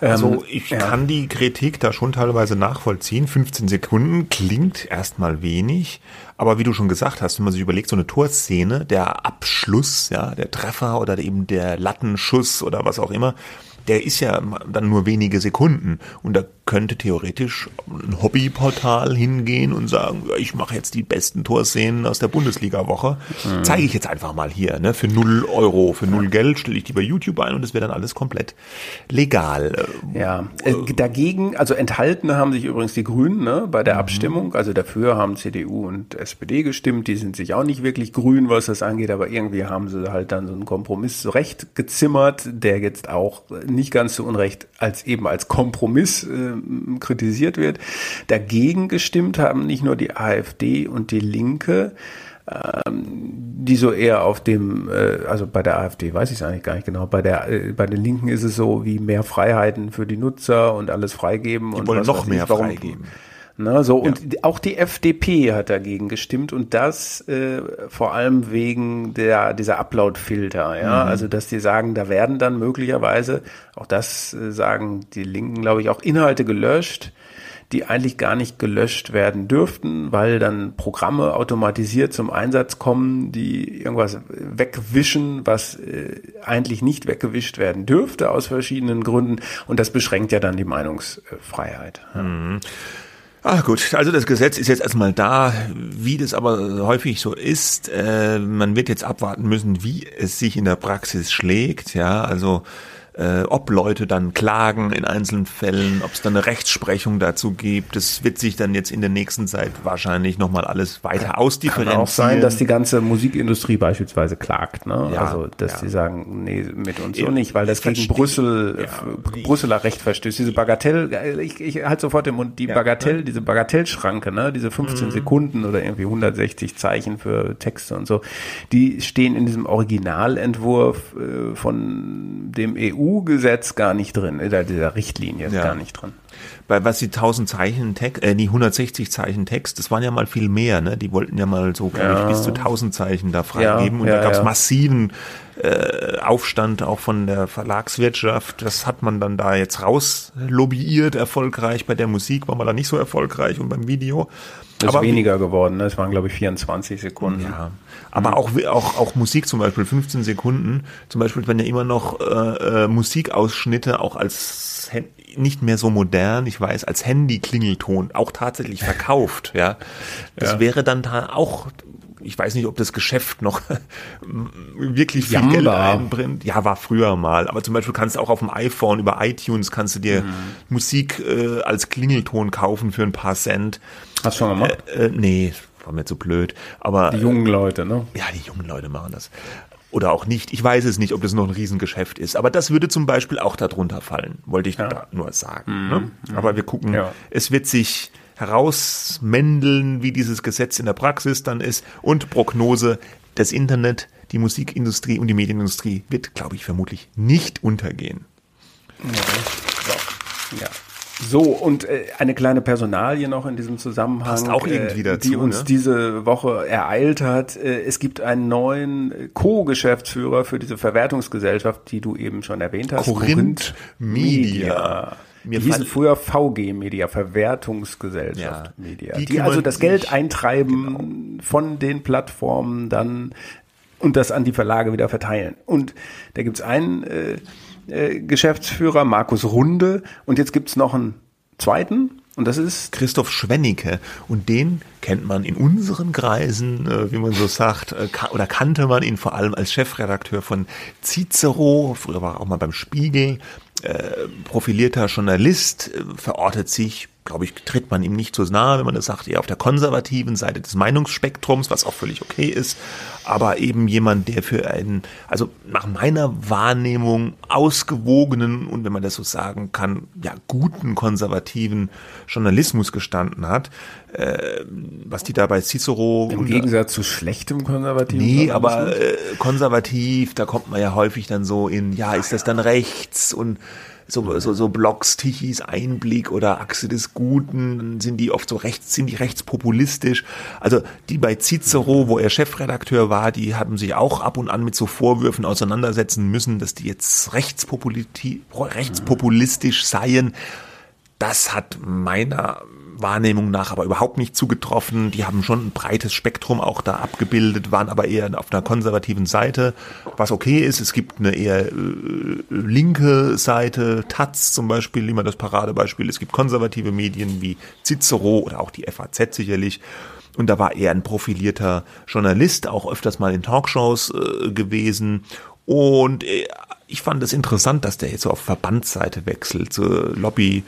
Also ähm, ich ja. kann die Kritik da schon teilweise nachvollziehen. 15 Sekunden klingt erstmal wenig, aber wie du schon gesagt hast, wenn man sich überlegt, so eine Torszene, der Abschluss, ja, der Treffer oder eben der Lattenschuss oder was auch immer, der ist ja dann nur wenige Sekunden und da könnte theoretisch ein Hobbyportal hingehen und sagen, ich mache jetzt die besten Torszenen aus der Bundesliga-Woche. Mhm. Zeige ich jetzt einfach mal hier, ne? Für null Euro, für null Geld stelle ich die bei YouTube ein und es wäre dann alles komplett legal. Ja, äh, dagegen, also enthalten haben sich übrigens die Grünen ne, bei der mhm. Abstimmung. Also dafür haben CDU und SPD gestimmt. Die sind sich auch nicht wirklich grün, was das angeht, aber irgendwie haben sie halt dann so einen Kompromiss zurechtgezimmert, der jetzt auch nicht ganz zu Unrecht als eben als Kompromiss äh, kritisiert wird. Dagegen gestimmt haben nicht nur die AfD und die Linke, ähm, die so eher auf dem, äh, also bei der AfD weiß ich es eigentlich gar nicht genau, bei der äh, bei den Linken ist es so wie mehr Freiheiten für die Nutzer und alles freigeben die und wollen noch mehr warum, freigeben. Ne, so, ja. und auch die FDP hat dagegen gestimmt und das äh, vor allem wegen der, dieser Upload-Filter, ja. Mhm. Also, dass die sagen, da werden dann möglicherweise, auch das äh, sagen die Linken, glaube ich, auch Inhalte gelöscht, die eigentlich gar nicht gelöscht werden dürften, weil dann Programme automatisiert zum Einsatz kommen, die irgendwas wegwischen, was äh, eigentlich nicht weggewischt werden dürfte aus verschiedenen Gründen. Und das beschränkt ja dann die Meinungsfreiheit. Ja. Mhm. Ah gut, also das Gesetz ist jetzt erstmal da, wie das aber häufig so ist. Äh, man wird jetzt abwarten müssen, wie es sich in der Praxis schlägt. Ja, also äh, ob Leute dann klagen in einzelnen Fällen, ob es dann eine Rechtsprechung dazu gibt. Das wird sich dann jetzt in der nächsten Zeit wahrscheinlich nochmal alles weiter ausdifferenzieren. Kann auch sein, dass die ganze Musikindustrie beispielsweise klagt. Ne? Ja, also, dass ja. sie sagen, nee, mit uns so nicht, weil das gegen Brüssel, ja, Brüsseler Recht verstößt. Diese Bagatell, ich, ich halt sofort im Mund, die Bagatell, ne? diese Bagatellschranke, ne? diese 15 mhm. Sekunden oder irgendwie 160 Zeichen für Texte und so, die stehen in diesem Originalentwurf äh, von dem EU EU-Gesetz gar nicht drin, in äh, dieser Richtlinie ja. gar nicht drin. Bei was die 1000 Zeichen Text, äh, die 160 Zeichen Text, das waren ja mal viel mehr, ne? Die wollten ja mal so, glaube ja. ich, bis zu 1000 Zeichen da freigeben. Ja, und da gab es massiven äh, Aufstand auch von der Verlagswirtschaft. Das hat man dann da jetzt raus lobbyiert, erfolgreich. Bei der Musik war man da nicht so erfolgreich und beim Video. Das ist aber weniger geworden, ne? Es waren, glaube ich, 24 Sekunden. Ja. Aber mhm. auch, auch, auch Musik zum Beispiel, 15 Sekunden. Zum Beispiel werden ja immer noch äh, äh, Musikausschnitte auch als nicht mehr so modern, ich weiß, als Handy-Klingelton auch tatsächlich verkauft, ja. Das ja. wäre dann da auch ich weiß nicht, ob das Geschäft noch wirklich viel Jamba. Geld einbringt. Ja, war früher mal. Aber zum Beispiel kannst du auch auf dem iPhone über iTunes kannst du dir mhm. Musik äh, als Klingelton kaufen für ein paar Cent. Hast du schon gemacht? Äh, äh, nee, war mir zu blöd. Aber die jungen Leute, ne? Ja, die jungen Leute machen das. Oder auch nicht. Ich weiß es nicht, ob das noch ein Riesengeschäft ist. Aber das würde zum Beispiel auch darunter fallen, wollte ich ja. da nur sagen. Mhm. Ne? Aber wir gucken, ja. es wird sich herausmändeln, wie dieses Gesetz in der Praxis dann ist und Prognose. Das Internet, die Musikindustrie und die Medienindustrie wird, glaube ich, vermutlich nicht untergehen. Ja, so. ja. So, und äh, eine kleine Personalie noch in diesem Zusammenhang, Passt auch irgendwie äh, dazu, die uns ne? diese Woche ereilt hat. Äh, es gibt einen neuen Co-Geschäftsführer für diese Verwertungsgesellschaft, die du eben schon erwähnt hast. Korinth Media. Mir Mir die hießen früher VG Media, Verwertungsgesellschaft Ja. Media. Die Die, also das Geld sich- genau. eintreiben von den Plattformen dann und das an die Verlage wieder verteilen. Und da gibt's einen äh, äh, Geschäftsführer, Markus Runde, und jetzt gibt's noch einen zweiten, und das ist Christoph Schwennicke. Und den kennt man in unseren Kreisen, äh, wie man so sagt, äh, oder kannte man ihn vor allem als Chefredakteur von Cicero. Früher war er auch mal beim Spiegel. Äh, profilierter Journalist, verortet sich, glaube ich, tritt man ihm nicht so nahe, wenn man das sagt, eher auf der konservativen Seite des Meinungsspektrums, was auch völlig okay ist. Aber eben jemand, der für einen, also nach meiner Wahrnehmung ausgewogenen und wenn man das so sagen kann, ja, guten konservativen Journalismus gestanden hat. Äh, was die da bei Cicero im unter- Gegensatz zu schlechtem konservativen Nee, aber äh, konservativ, da kommt man ja häufig dann so in, ja, ist das dann rechts und so, so, so Blogs, Tichys Einblick oder Achse des Guten, sind die oft so rechts, sind die rechtspopulistisch. Also die bei Cicero, wo er Chefredakteur war, die haben sich auch ab und an mit so Vorwürfen auseinandersetzen müssen, dass die jetzt rechtspopulistisch seien. Das hat meiner Wahrnehmung nach aber überhaupt nicht zugetroffen. Die haben schon ein breites Spektrum auch da abgebildet, waren aber eher auf einer konservativen Seite, was okay ist. Es gibt eine eher äh, linke Seite, Taz zum Beispiel, immer das Paradebeispiel. Es gibt konservative Medien wie Cicero oder auch die FAZ sicherlich. Und da war er ein profilierter Journalist, auch öfters mal in Talkshows äh, gewesen. Und äh, ich fand es interessant, dass der jetzt so auf Verbandsseite wechselt, zur Lobby,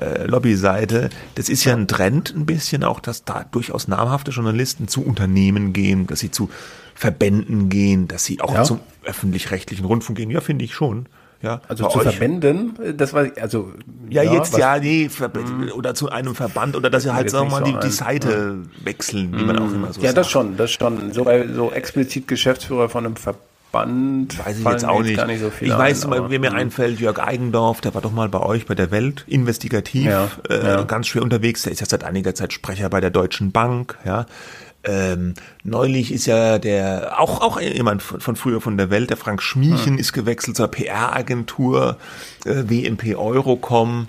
äh, Lobbyseite. Das ist ja ein Trend ein bisschen auch, dass da durchaus namhafte Journalisten zu Unternehmen gehen, dass sie zu Verbänden gehen, dass sie auch Ja. zum öffentlich-rechtlichen Rundfunk gehen. Ja, finde ich schon. Ja, Also zu euch- Verbänden, das war also Ja, jetzt was- ja, nee, oder zu einem Verband oder dass sie halt, jetzt sagen wir mal, die, die Seite wechseln, wie man auch immer so Ja, sagt. das schon, das schon. So, so explizit Geschäftsführer von einem Verband Weiß ich fallen jetzt auch nicht. Nicht so viel ich weiß, ein, wer mir einfällt, Jörg Eigendorf, der war doch mal bei euch bei der Welt, investigativ, Ja, äh, ja. ganz schwer unterwegs. Der ist ja seit einiger Zeit Sprecher bei der Deutschen Bank, ja. Ähm, neulich ist ja der, auch, auch jemand von, früher von der Welt, der Frank Schmiechen ist gewechselt zur PR-Agentur, äh, WMP Eurocom.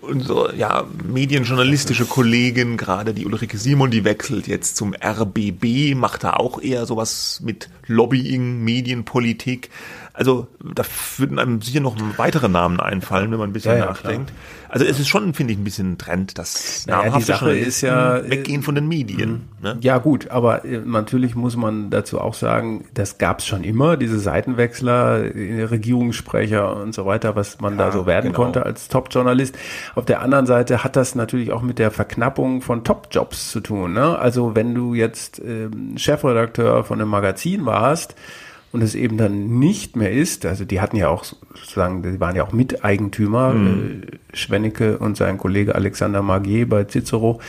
Unsere, ja, medienjournalistische Kollegin, gerade die Ulrike Simon, die wechselt jetzt zum RBB, macht da auch eher sowas mit Lobbying, Medienpolitik. Also da würden einem sicher noch weitere Namen einfallen, wenn man ein bisschen Ja, ja, nachdenkt. Also es ist schon, finde ich, ein bisschen ein Trend, dass Naja, die namhafte Sache ist ja, äh, weggehen von den Medien. Ne? Ja gut, aber äh, natürlich muss man dazu auch sagen, das gab es schon immer, diese Seitenwechsler, äh, Regierungssprecher und so weiter, was man da so werden genau. konnte als Top-Journalist. Auf der anderen Seite hat das natürlich auch mit der Verknappung von Top-Jobs zu tun. Ne? Also wenn du jetzt ähm, Chefredakteur von einem Magazin warst, und es eben dann nicht mehr ist, also die hatten ja auch sozusagen, die waren ja auch Miteigentümer, äh, Schwennecke und sein Kollege Alexander Magier bei Cicero.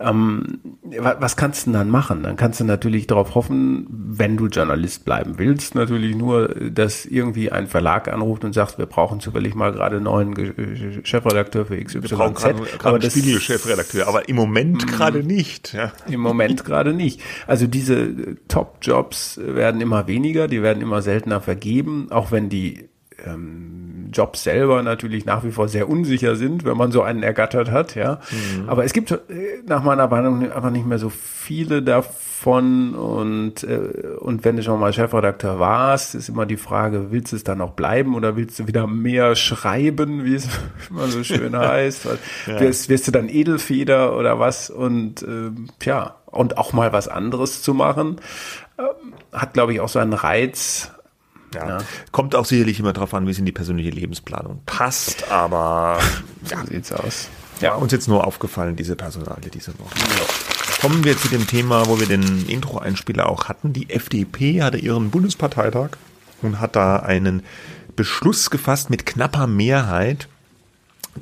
Ähm, wa- was kannst du denn dann machen? Dann kannst du natürlich darauf hoffen, wenn du Journalist bleiben willst, natürlich nur, dass irgendwie ein Verlag anruft und sagt, wir brauchen zufällig mal gerade einen neuen Ge- Chefredakteur für XYZ. Wir brauchen gerade gerade Aber einen Spiegel-Chefredakteur, aber im Moment gerade nicht. Ja. im Moment gerade nicht. Also diese äh, Top-Jobs werden immer weniger, die werden immer seltener vergeben, auch wenn die ähm, Jobs selber natürlich nach wie vor sehr unsicher sind, wenn man so einen ergattert hat, ja. Aber es gibt äh, nach meiner Meinung einfach nicht mehr so viele davon und äh, und wenn du schon mal Chefredakteur warst, ist immer die Frage, willst du es dann noch bleiben oder willst du wieder mehr schreiben, wie es immer so schön heißt? wirst, wirst du dann Edelfeder oder was? Und ähm, ja, und auch mal was anderes zu machen, hat glaube ich auch so einen Reiz. Ja. Ja. Kommt auch sicherlich immer darauf an, wie es in die persönliche Lebensplanung passt, aber Ja, sieht's aus. ja, uns jetzt nur aufgefallen, diese Personalie diese Woche. Kommen wir zu dem Thema, wo wir den Intro-Einspieler auch hatten. Die FDP hatte ihren Bundesparteitag und hat da einen Beschluss gefasst mit knapper Mehrheit,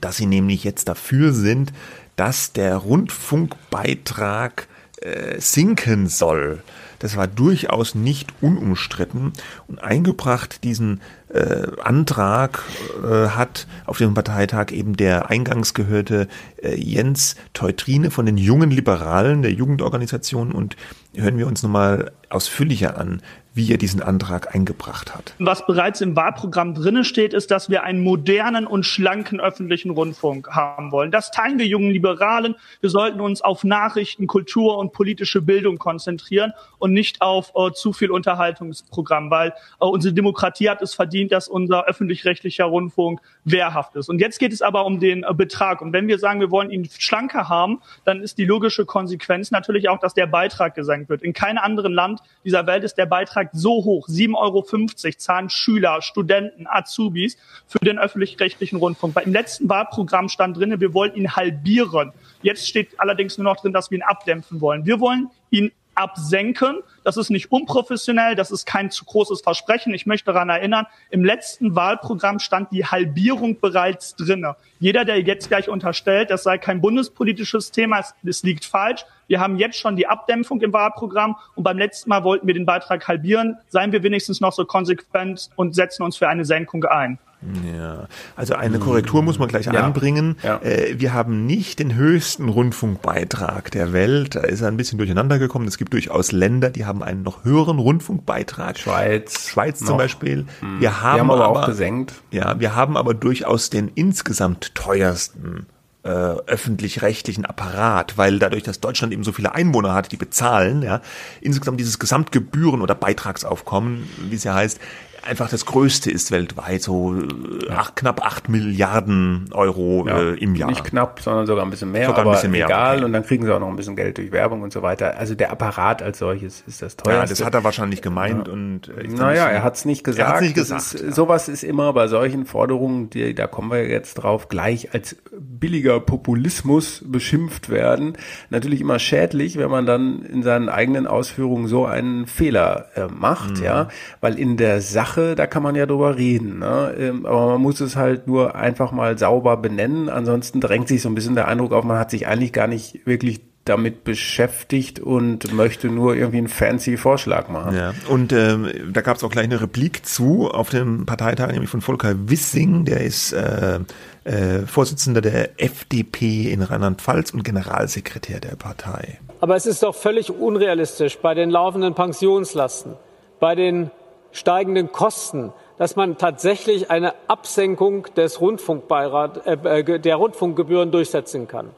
dass sie nämlich jetzt dafür sind, dass der Rundfunkbeitrag äh, sinken soll. Das war durchaus nicht unumstritten. Und eingebracht diesen äh, Antrag äh, hat auf dem Parteitag eben der eingangs gehörte äh, Jens Teutrine von den jungen Liberalen der Jugendorganisation. Und hören wir uns nochmal ausführlicher an, wie er diesen Antrag eingebracht hat. Was bereits im Wahlprogramm drinnen steht, ist, dass wir einen modernen und schlanken öffentlichen Rundfunk haben wollen. Das teilen wir jungen Liberalen. Wir sollten uns auf Nachrichten, Kultur und politische Bildung konzentrieren und nicht auf äh, zu viel Unterhaltungsprogramm, weil äh, unsere Demokratie hat es verdient, dass unser öffentlich-rechtlicher Rundfunk wehrhaft ist. Und jetzt geht es aber um den äh, Betrag. Und wenn wir sagen, wir wollen ihn schlanker haben, dann ist die logische Konsequenz natürlich auch, dass der Beitrag gesenkt wird. In keinem anderen Land dieser Welt ist der Beitrag so hoch. 7,50 Euro zahlen Schüler, Studenten, Azubis für den öffentlich-rechtlichen Rundfunk. Im letzten Wahlprogramm stand drin, wir wollen ihn halbieren. Jetzt steht allerdings nur noch drin, dass wir ihn abdämpfen wollen. Wir wollen ihn absenken. Das ist nicht unprofessionell, das ist kein zu großes Versprechen. Ich möchte daran erinnern, im letzten Wahlprogramm stand die Halbierung bereits drinne. Jeder, der jetzt gleich unterstellt, das sei kein bundespolitisches Thema, es liegt falsch. Wir haben jetzt schon die Abdämpfung im Wahlprogramm und beim letzten Mal wollten wir den Beitrag halbieren. Seien wir wenigstens noch so konsequent und setzen uns für eine Senkung ein. Ja, also eine Korrektur muss man gleich ja. anbringen. Ja. Äh, wir haben nicht den höchsten Rundfunkbeitrag der Welt. Da ist er ein bisschen durcheinander gekommen. Es gibt durchaus Länder, die haben einen noch höheren Rundfunkbeitrag. Schweiz. Schweiz zum Beispiel. Hm. Wir haben, haben aber, aber auch gesenkt. Ja, wir haben aber durchaus den insgesamt teuersten äh, öffentlich-rechtlichen Apparat, weil dadurch, dass Deutschland eben so viele Einwohner hat, die bezahlen, ja, insgesamt dieses Gesamtgebühren- oder Beitragsaufkommen, wie es ja heißt, einfach das größte ist weltweit, so äh, acht, knapp acht Milliarden Euro ja, äh, im Jahr. Nicht knapp, sondern sogar ein bisschen mehr, sogar ein bisschen mehr, egal. Okay. Und dann kriegen sie auch noch ein bisschen Geld durch Werbung und so weiter. Also der Apparat als solches ist das teuerste. Ja, das hat er wahrscheinlich gemeint. Ja. und äh, Naja, er hat es nicht gesagt. Er hat's nicht gesagt. Ist, ja. Sowas ist immer bei solchen Forderungen, die, da kommen wir jetzt drauf, gleich als billiger Populismus beschimpft werden. Natürlich immer schädlich, wenn man dann in seinen eigenen Ausführungen so einen Fehler äh, macht, mhm. ja, weil in der Sache Sache, da kann man ja drüber reden. Ne? Ähm, aber man muss es halt nur einfach mal sauber benennen. Ansonsten drängt sich so ein bisschen der Eindruck auf, man hat sich eigentlich gar nicht wirklich damit beschäftigt und möchte nur irgendwie einen fancy Vorschlag machen. Ja, und ähm, da gab es auch gleich eine Replik zu auf dem Parteitag, nämlich von Volker Wissing, der ist äh, äh, Vorsitzender der FDP in Rheinland-Pfalz und Generalsekretär der Partei. Aber es ist doch völlig unrealistisch bei den laufenden Pensionslasten, bei den steigenden Kosten, dass man tatsächlich eine Absenkung des Rundfunkbeirat, äh, äh, der Rundfunkgebühren durchsetzen kann.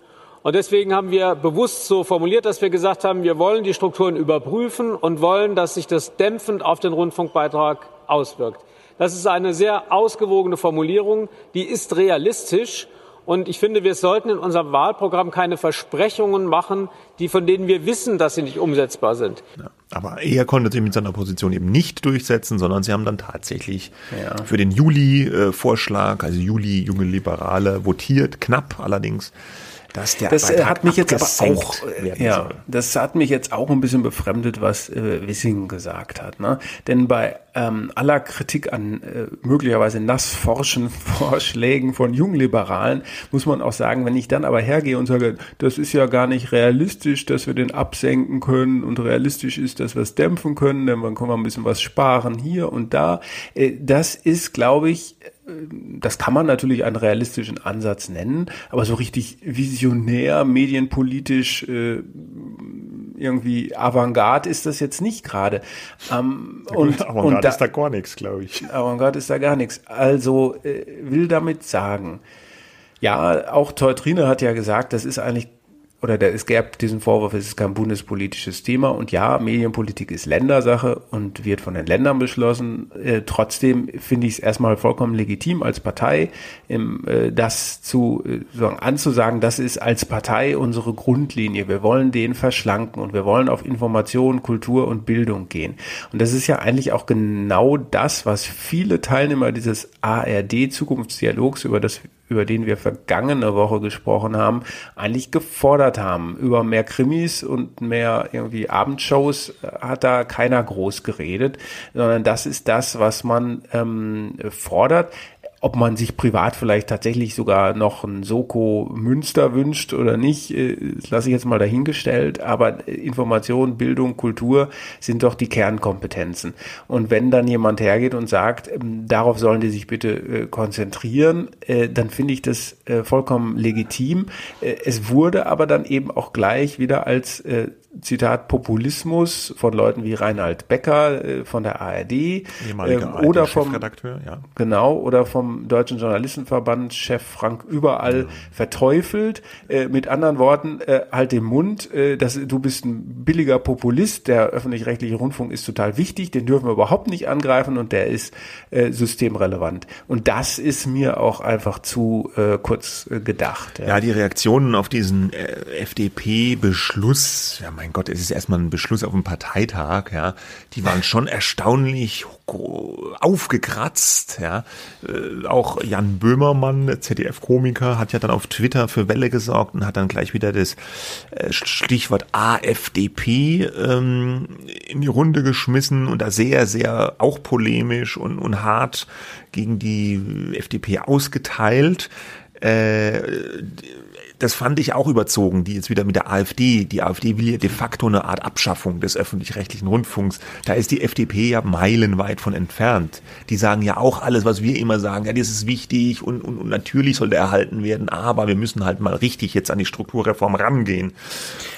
Und deswegen haben wir bewusst so formuliert, dass wir gesagt haben, wir wollen die Strukturen überprüfen und wollen, dass sich das dämpfend auf den Rundfunkbeitrag auswirkt. Das ist eine sehr ausgewogene Formulierung, die ist realistisch und ich finde, wir sollten in unserem Wahlprogramm keine Versprechungen machen, die von denen wir wissen, dass sie nicht umsetzbar sind. Ja, aber er konnte sich mit seiner Position eben nicht durchsetzen, sondern sie haben dann tatsächlich ja. für den Juli-Vorschlag, also Juli junge Liberale, votiert, knapp allerdings dass der das äh, Beitrag hat mich jetzt aber auch äh, ja, soll. das hat mich jetzt auch ein bisschen befremdet, was äh, Wissing gesagt hat, ne? Denn bei ähm, aller Kritik an äh, möglicherweise nassforschen Vorschlägen von Jungliberalen muss man auch sagen, wenn ich dann aber hergehe und sage, das ist ja gar nicht realistisch, dass wir den absenken können und realistisch ist, dass wir es dämpfen können, denn dann können wir ein bisschen was sparen hier und da. Äh, das ist, glaube ich, das kann man natürlich einen realistischen Ansatz nennen, aber so richtig visionär, medienpolitisch, äh, irgendwie Avantgarde ist das jetzt nicht gerade. Ähm, und Avantgarde und da, ist da gar nichts, glaube ich. Avantgarde ist da gar nichts. Also äh, will damit sagen, ja, auch Teutrine hat ja gesagt, das ist eigentlich oder der, es gab diesen Vorwurf, es ist kein bundespolitisches Thema. Und ja, Medienpolitik ist Ländersache und wird von den Ländern beschlossen. Äh, trotzdem finde ich es erstmal vollkommen legitim als Partei, ähm, äh, das zu äh, sagen, anzusagen, das ist als Partei unsere Grundlinie. Wir wollen den verschlanken und wir wollen auf Information, Kultur und Bildung gehen. Und das ist ja eigentlich auch genau das, was viele Teilnehmer dieses ARD-Zukunftsdialogs, über das über den wir vergangene Woche gesprochen haben, eigentlich gefordert haben. Über mehr Krimis und mehr irgendwie Abendshows äh, hat da keiner groß geredet, sondern das ist das, was man ähm, fordert. Ob man sich privat vielleicht tatsächlich sogar noch ein Soko Münster wünscht oder nicht, äh, lasse ich jetzt mal dahingestellt. Aber Information, Bildung, Kultur sind doch die Kernkompetenzen. Und wenn dann jemand hergeht und sagt, ähm, darauf sollen die sich bitte äh, konzentrieren, äh, dann finde ich das äh, vollkommen legitim. Äh, es wurde aber dann eben auch gleich wieder als äh, Zitat Populismus von Leuten wie Reinhard Becker äh, von der ARD ähm, oder vom ja. genau oder vom Deutschen Journalistenverband Chef Frank überall ja. verteufelt. Äh, mit anderen Worten, äh, halt den Mund, äh, dass du bist ein billiger Populist. Der öffentlich-rechtliche Rundfunk ist total wichtig, den dürfen wir überhaupt nicht angreifen und der ist äh, systemrelevant. Und das ist mir auch einfach zu äh, kurz gedacht. Ja. ja. die Reaktionen auf diesen äh, FDP-Beschluss, ja, mein Gott, es ist erstmal ein Beschluss auf dem Parteitag, ja, die waren schon erstaunlich aufgekratzt, ja. Äh, auch Jan Böhmermann, ZDF-Komiker, hat ja dann auf Twitter für Welle gesorgt und hat dann gleich wieder das äh, Stichwort AfDP ähm, in die Runde geschmissen und da sehr, sehr auch polemisch und, und hart gegen die FDP ausgeteilt. Äh, das fand ich auch überzogen, die jetzt wieder mit der AfD. Die AfD will ja de facto eine Art Abschaffung des öffentlich-rechtlichen Rundfunks. Da ist die FDP ja meilenweit von entfernt. Die sagen ja auch alles, was wir immer sagen. Ja, das ist wichtig und, und, und natürlich soll der erhalten werden, aber wir müssen halt mal richtig jetzt an die Strukturreform rangehen.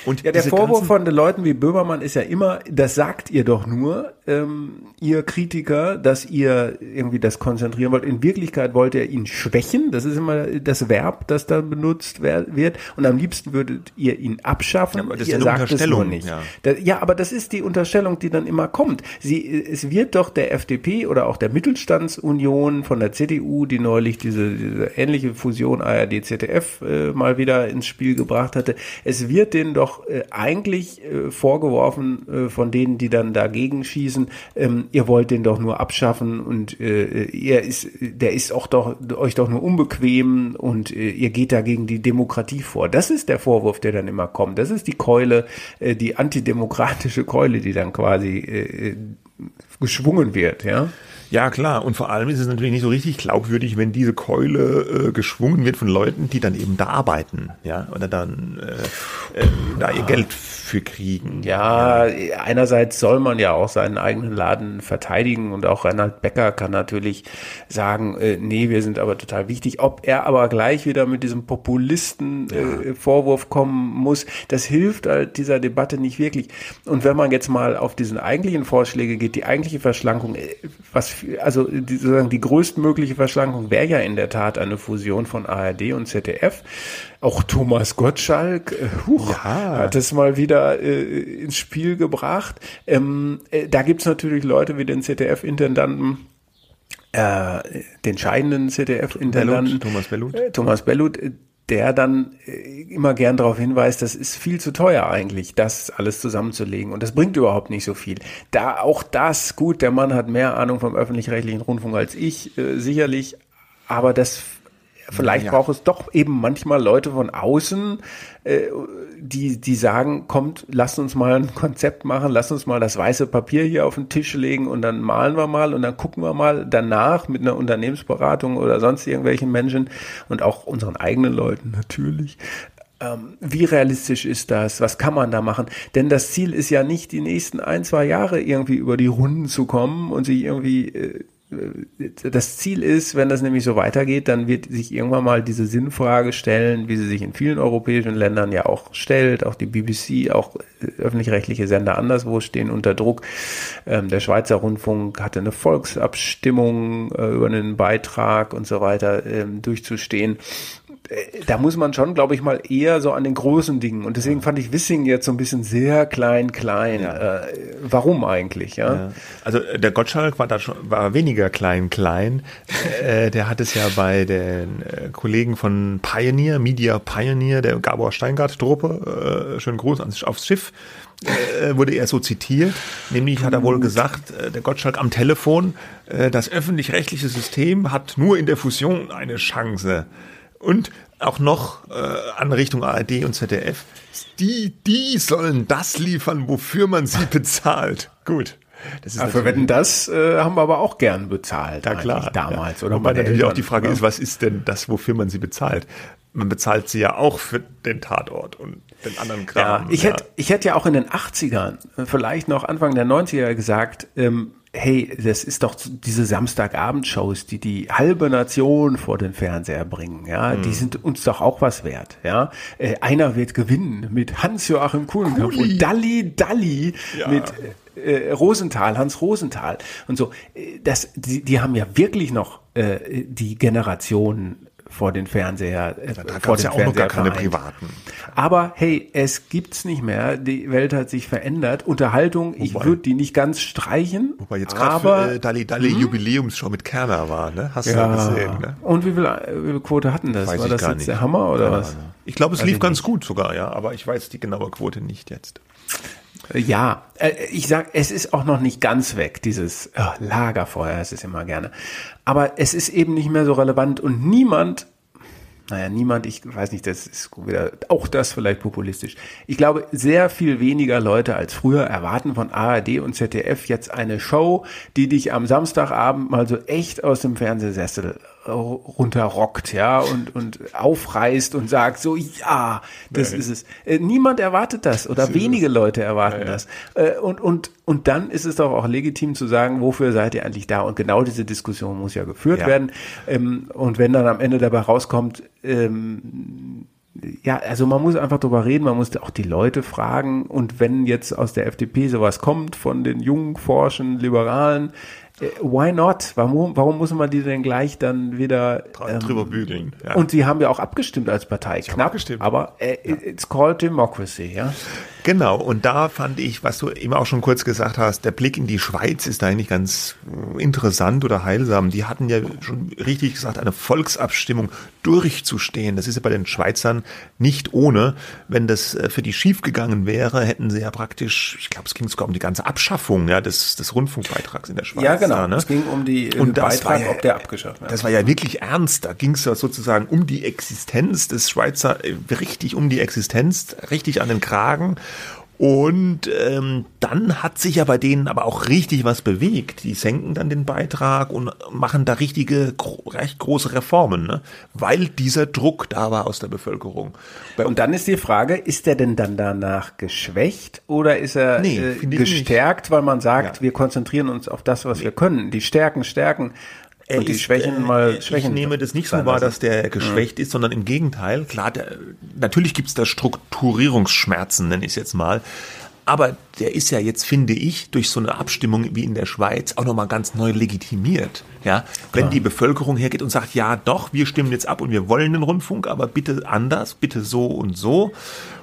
Und ja, der Vorwurf von den Leuten wie Böhmermann ist ja immer, das sagt ihr doch nur, ähm, ihr Kritiker, dass ihr irgendwie das konzentrieren wollt. In Wirklichkeit wollt ihr ihn schwächen. Das ist immer das Verb, das da benutzt wird wird und am liebsten würdet ihr ihn abschaffen. Ja, aber das ihr ist eine Unterstellung. nicht. Ja. Das, ja, aber das ist die Unterstellung, die dann immer kommt. Sie, es wird doch der FDP oder auch der Mittelstandsunion von der CDU, die neulich diese, diese ähnliche Fusion ARD-ZDF äh, mal wieder ins Spiel gebracht hatte, es wird denen doch äh, eigentlich äh, vorgeworfen äh, von denen, die dann dagegen schießen, ähm, ihr wollt den doch nur abschaffen und äh, ihr ist, der ist auch doch euch doch nur unbequem und äh, ihr geht dagegen die Demokratie vor. Das ist der Vorwurf, der dann immer kommt. Das ist die Keule, äh, die antidemokratische Keule, die dann quasi äh, geschwungen wird, ja. Ja, klar. Und vor allem ist es natürlich nicht so richtig glaubwürdig, wenn diese Keule äh, geschwungen wird von Leuten, die dann eben da arbeiten, ja, oder dann äh, äh, da ihr Geld für kriegen. Ja, einerseits soll man ja auch seinen eigenen Laden verteidigen und auch Reinhard Becker kann natürlich sagen, äh, nee, wir sind aber total wichtig. Ob er aber gleich wieder mit diesem Populisten-Vorwurf äh, kommen muss, das hilft halt dieser Debatte nicht wirklich. Und wenn man jetzt mal auf diesen eigentlichen Vorschläge geht, die eigentliche Verschlankung, äh, was also die, sozusagen die größtmögliche Verschlankung wäre ja in der Tat eine Fusion von ARD und ZDF. Auch Thomas Gottschalk äh, huch, ja. hat es mal wieder äh, ins Spiel gebracht. Ähm, äh, da gibt's natürlich Leute wie den ZDF-Intendanten, äh, den scheidenden ZDF-Intendanten Thomas Bellut. Äh, Thomas Bellut, äh, der dann äh, immer gern darauf hinweist, das ist viel zu teuer eigentlich, das alles zusammenzulegen und das bringt überhaupt nicht so viel. Da auch das, gut, der Mann hat mehr Ahnung vom öffentlich-rechtlichen Rundfunk als ich, äh, sicherlich, aber das Vielleicht ja. braucht es doch eben manchmal Leute von außen, äh, die, die sagen, kommt, lasst uns mal ein Konzept machen, lasst uns mal das weiße Papier hier auf den Tisch legen und dann malen wir mal und dann gucken wir mal danach mit einer Unternehmensberatung oder sonst irgendwelchen Menschen und auch unseren eigenen Leuten natürlich, ähm, wie realistisch ist das? Was kann man da machen? Denn das Ziel ist ja nicht, die nächsten ein, zwei Jahre irgendwie über die Runden zu kommen und sich irgendwie äh, das Ziel ist, wenn das nämlich so weitergeht, dann wird sich irgendwann mal diese Sinnfrage stellen, wie sie sich in vielen europäischen Ländern ja auch stellt. Auch die BBC, auch äh, öffentlich-rechtliche Sender anderswo stehen unter Druck. Ähm, der Schweizer Rundfunk hatte eine Volksabstimmung äh, über einen Beitrag und so weiter ähm, durchzustehen. Äh, da muss man schon, glaube ich, mal eher so an den großen Dingen. Und deswegen fand ich Wissing jetzt so ein bisschen sehr klein, klein. Ja. Äh, warum eigentlich? Ja? ja? Also äh, der Gottschalk war da schon, war weniger klein, klein. äh, der hat es ja bei den äh, Kollegen von Pioneer, Media Pioneer, der Gabor Steingart-Truppe, äh, schönen Gruß ans, aufs Schiff, äh, wurde er so zitiert. Nämlich hat er wohl gesagt, der Gottschalk am Telefon, das öffentlich-rechtliche System hat nur in der Fusion eine Chance und auch noch äh, an Richtung ARD und ZDF. Die, die sollen das liefern, wofür man sie bezahlt. Gut. Das ist Aber für Wetten, das äh, haben wir aber auch gern bezahlt. Ja, klar. Damals. Ja. Oder Wobei natürlich auch Eltern, die Frage ja. ist, was ist denn das, wofür man sie bezahlt? Man bezahlt sie ja auch für den Tatort und den anderen Kram. Ja, ich hätte, ich hätte ja auch in den 80ern, äh, vielleicht noch Anfang der 90er gesagt, ähm, hey, das ist doch diese Samstagabendshows, die die halbe Nation vor den Fernseher bringen, ja, Mhm. die sind uns doch auch was wert, ja. Äh, einer wird gewinnen mit Hans-Joachim Kuhlenkampf Kuli. und Dalli Dalli Ja. mit äh, Rosenthal, Hans Rosenthal und so. Äh, Das, die, die haben ja wirklich noch äh, die Generation vor den Fernseher, äh, Da vor gab es ja auch noch gar keine privaten. Aber hey, es gibt's nicht mehr. Die Welt hat sich verändert. Unterhaltung, ich Wobei- würde die nicht ganz streichen. Wobei jetzt gerade äh, Dalli Dalli Jubiläumsshow mit Kerner war, ne? Hast du ja ja. gesehen, ne? Und wie viel, wie viel Quote hatten das? Weiß War ich das gar jetzt nicht. der Hammer oder Keine was? Ich glaube, es Weiß lief ich ganz nicht. gut sogar, ja, aber ich weiß die genaue Quote nicht jetzt. Ja, äh, ich sag, es ist auch noch nicht ganz weg, dieses äh, Lagerfeuer, es ist immer gerne. Aber es ist eben nicht mehr so relevant und niemand, naja, niemand, ich weiß nicht, das ist wieder, auch das vielleicht populistisch. Ich glaube, sehr viel weniger Leute als früher erwarten von ARD und ZDF jetzt eine Show, die dich am Samstagabend mal so echt aus dem Fernsehsessel runterrockt, ja, und, und aufreißt und sagt so, ja, das Nee. ist es. Äh, Niemand erwartet das oder wenige Leute erwarten das. Äh, Und, und, und dann ist es doch auch legitim zu sagen, wofür seid ihr eigentlich da? Und genau diese Diskussion muss ja geführt Ja. werden. Ähm, Und wenn dann am Ende dabei rauskommt, ähm, ja, also man muss einfach drüber reden, man muss auch die Leute fragen und wenn jetzt aus der FDP sowas kommt von den jungen, forschen, Liberalen, why not? Warum, warum muss man die denn gleich dann wieder Dra- drüber bügeln, ja. Und sie haben ja auch abgestimmt als Partei, knapp, abgestimmt. aber äh, it's called democracy, ja. Genau, und da fand ich, was du eben auch schon kurz gesagt hast, der Blick in die Schweiz ist eigentlich ganz äh, interessant oder heilsam. Die hatten ja schon richtig gesagt, eine Volksabstimmung durchzustehen. Das ist ja bei den Schweizern nicht ohne. Wenn das äh, für die schief gegangen wäre, hätten sie ja praktisch, ich glaube, es ging sogar um die ganze Abschaffung ja, des, des Rundfunkbeitrags in der Schweiz. Ja, genau. Da, ne? Es ging um die äh, Und Beitrag, ja- ob der abgeschafft wird. Das war ja wirklich ernst. Da ging es ja sozusagen um die Existenz des Schweizer, richtig um die Existenz, richtig an den Kragen. Und ähm, dann hat sich ja bei denen aber auch richtig was bewegt. Die senken dann den Beitrag und machen da richtige, gro recht große Reformen, ne? weil dieser Druck da war aus der Bevölkerung. Bei Und dann ist die Frage, ist er denn dann danach geschwächt oder ist er Nee, äh, gestärkt, weil man sagt, Ja. wir konzentrieren uns auf das, was wir können. Die Stärken stärken Er und die ist, Schwächen äh, mal schwächen. Ich nehme das nicht so wahr, dass der geschwächt ist, sondern im Gegenteil. Klar, der, natürlich gibt es da Strukturierungsschmerzen, nenne ich es jetzt mal. Aber der ist ja jetzt, finde ich, durch so eine Abstimmung wie in der Schweiz auch nochmal ganz neu legitimiert. Ja, wenn die Bevölkerung hergeht und sagt, ja doch, wir stimmen jetzt ab und wir wollen den Rundfunk, aber bitte anders, bitte so und so.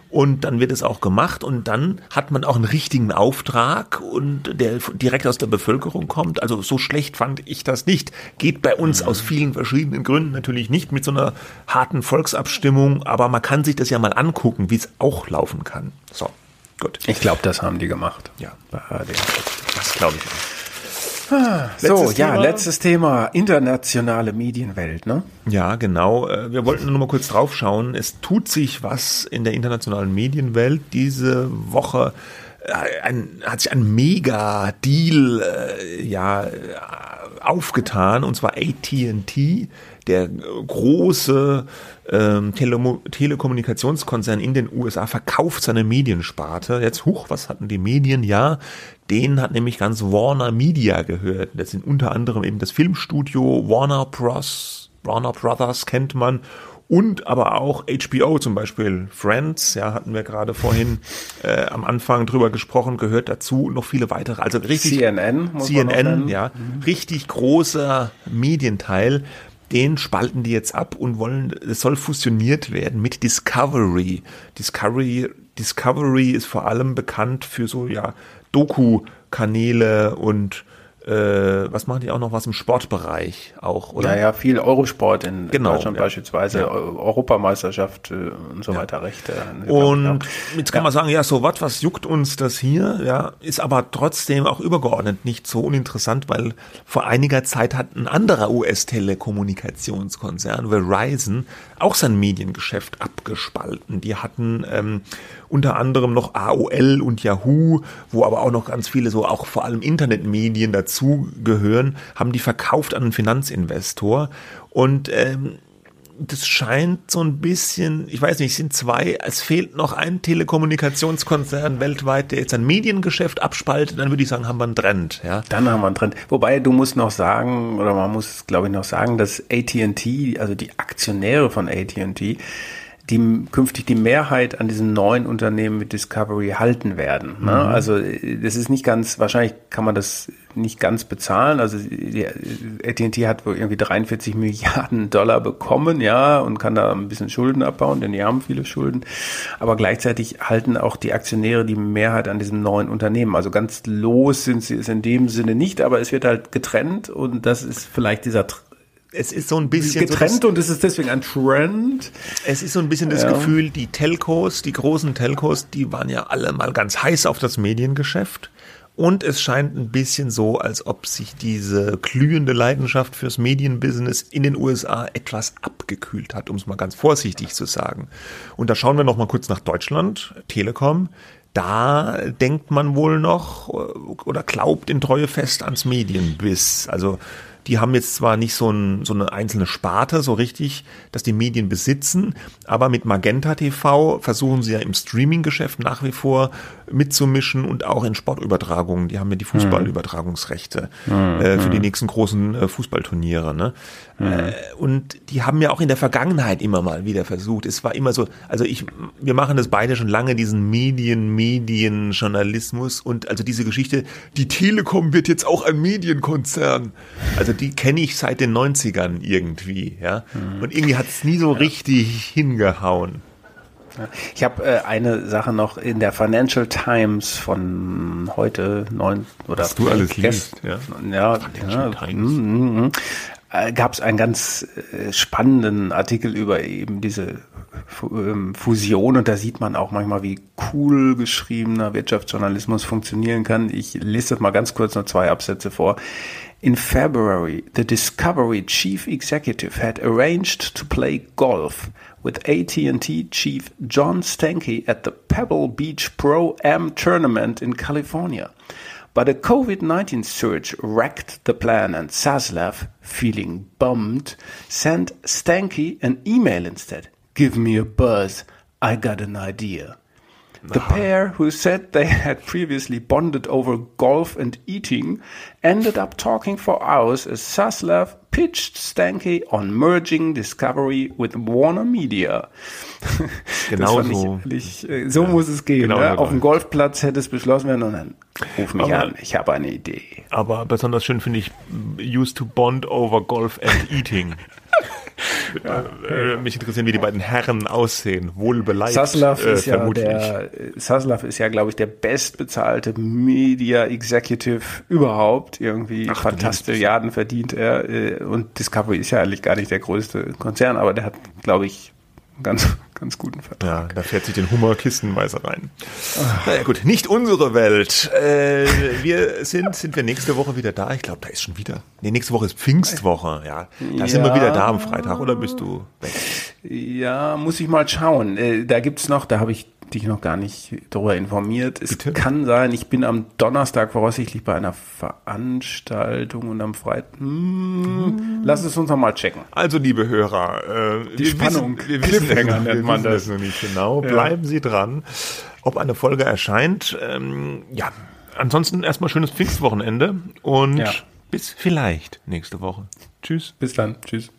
Und dann wird es auch gemacht und dann hat man auch einen richtigen Auftrag und der direkt aus der Bevölkerung kommt. Also so schlecht fand ich das nicht. Geht bei uns aus vielen verschiedenen Gründen natürlich nicht mit so einer harten Volksabstimmung, aber man kann sich das ja mal angucken, wie es auch laufen kann. So, gut. Ich glaube, das haben die gemacht. Ja. Das glaube ich. So, Letztes ja, Thema. letztes Thema, internationale Medienwelt, ne? Ja, genau. Äh, Wir wollten nur mal kurz drauf schauen. Es tut sich was in der internationalen Medienwelt. Diese Woche äh, ein, hat sich ein Mega-Deal äh, ja, aufgetan, und zwar AT&T, der große ähm, Telemo Telekommunikationskonzern in den USA, verkauft seine Mediensparte. Jetzt, huch, was hatten die Medien? Ja, den hat nämlich ganz Warner Media gehört. Das sind unter anderem eben das Filmstudio Warner Bros. Warner Brothers kennt man und aber auch HBO zum Beispiel Friends, ja, hatten wir gerade vorhin äh, am Anfang drüber gesprochen, gehört dazu und noch viele weitere. Also richtig CNN CNN, ja, richtig großer Medienteil. Den spalten die jetzt ab und wollen, es soll fusioniert werden mit Discovery. Discovery, Discovery ist vor allem bekannt für so ja Doku-Kanäle und äh, was machen die auch noch was im Sportbereich auch, oder? Ja, ja, viel Eurosport in Genau, Deutschland ja. beispielsweise, Eu- Europameisterschaft äh, und so weiter, Rechte. Und jetzt kann man sagen, ja, so was, was juckt uns das hier? Ja, ist aber trotzdem auch übergeordnet nicht so uninteressant, weil vor einiger Zeit hat ein anderer US-Telekommunikationskonzern, Verizon, auch sein Mediengeschäft abgespalten. Die hatten ähm, unter anderem noch AOL und Yahoo, wo aber auch noch ganz viele so auch vor allem Internetmedien dazugehören, haben die verkauft an einen Finanzinvestor und ähm, das scheint so ein bisschen, ich weiß nicht, es sind zwei, es fehlt noch ein Telekommunikationskonzern weltweit, der jetzt ein Mediengeschäft abspaltet, dann würde ich sagen, haben wir einen Trend, ja. Dann haben wir einen Trend. Wobei du musst noch sagen, oder man muss, glaube ich, noch sagen, dass AT&T, also die Aktionäre von AT&T, die künftig die Mehrheit an diesem neuen Unternehmen mit Discovery halten werden. Ne? Also äh, das ist nicht ganz, wahrscheinlich kann man das nicht ganz bezahlen. Also die AT&T hat wohl irgendwie 43 Milliarden Dollar bekommen, ja, und kann da ein bisschen Schulden abbauen, denn die haben viele Schulden. Aber gleichzeitig halten auch die Aktionäre die Mehrheit an diesem neuen Unternehmen. Also ganz los sind sie es in dem Sinne nicht, aber es wird halt getrennt und das ist vielleicht dieser Es ist so ein bisschen so getrennt und es ist deswegen ein Trend. Es ist so ein bisschen das Ja. Gefühl, die Telcos, die großen Telcos, die waren ja alle mal ganz heiß auf das Mediengeschäft. Und es scheint ein bisschen so, als ob sich diese glühende Leidenschaft fürs Medienbusiness in den USA etwas abgekühlt hat, um es mal ganz vorsichtig zu sagen. Und da schauen wir noch mal kurz nach Deutschland, Telekom. Da denkt man wohl noch äh, oder glaubt in Treue fest ans Medienbiss. Also die haben jetzt zwar nicht so, ein, so eine einzelne Sparte so richtig, dass die Medien besitzen, aber mit Magenta TV versuchen sie ja im Streaming-Geschäft nach wie vor mitzumischen und auch in Sportübertragungen. Die haben ja die Fußballübertragungsrechte äh, für die nächsten großen äh, Fußballturniere. Ne? Äh, und die haben ja auch in der Vergangenheit immer mal wieder versucht. Es war immer so, also ich, wir machen das beide schon lange, diesen Medien, Medienjournalismus und also diese Geschichte, die Telekom wird jetzt auch ein Medienkonzern. Also die kenne ich seit den 90ern irgendwie, ja. Und irgendwie hat es nie so richtig hingehauen. Ich habe äh, eine Sache noch in der Financial Times von heute neun oder Was du alles liest, ja. ja, Financial ja Times. mm, mm, mm. Äh, gab es einen ganz äh, spannenden Artikel über eben diese ähm, Fusion und da sieht man auch manchmal, wie cool geschriebener Wirtschaftsjournalismus funktionieren kann. Ich lese das mal ganz kurz noch zwei Absätze vor. In February, the Discovery chief executive had arranged to play golf with AT&T chief John Stanky at the Pebble Beach Pro Am tournament in California. But a COVID-19 surge wrecked the plan and Zaslav, feeling bummed, sent Stanky an email instead. Give me a buzz. I got an idea. The pair, who said they had previously bonded over golf and eating, ended up talking for hours as Saslav pitched Stanky on merging Discovery with Warner Media. Genau so. Ich, ich, äh, so muss es gehen. Genau ne? Auf dem. Golfplatz hätte es beschlossen werden und dann ruf mich Aber- an, ich habe eine Idee. Aber besonders schön finde ich used to bond over golf and eating. äh, mich interessieren, wie die beiden Herren aussehen. Wohlbeleibt, Saslav äh, ist ja vermutlich. der, Saslav ist ja, glaube ich, der bestbezahlte Media Executive überhaupt. Irgendwie Ach, verdient er. äh, Und Discovery ist ja eigentlich gar nicht der größte Konzern, aber der hat, glaube ich, ganz, ganz guten Vertrag. Ja, da fährt sich den Hummer kistenweise rein. Naja gut, nicht unsere Welt. Äh, wir sind, sind wir nächste Woche wieder da? Ich glaube, da ist schon wieder. Nee, nächste Woche ist Pfingstwoche, ja. Da sind wir Ja. wieder da am Freitag, oder bist du weg? Ja, muss ich mal schauen. Äh, Da gibt's noch, da habe ich dich noch gar nicht darüber informiert. Es Bitte? kann sein, ich bin am Donnerstag voraussichtlich bei einer Veranstaltung und am Freitag. Hm, Lass es uns noch mal checken. Also, liebe Hörer, äh, Die wir Spannung. wissen, wir wissen, Cliffhanger nennt man das. noch nicht genau. Bleiben Sie dran, ob eine Folge erscheint. Ähm, ja, ansonsten erstmal schönes Pfingstwochenende und Ja. bis vielleicht nächste Woche. Tschüss. Bis dann. Tschüss.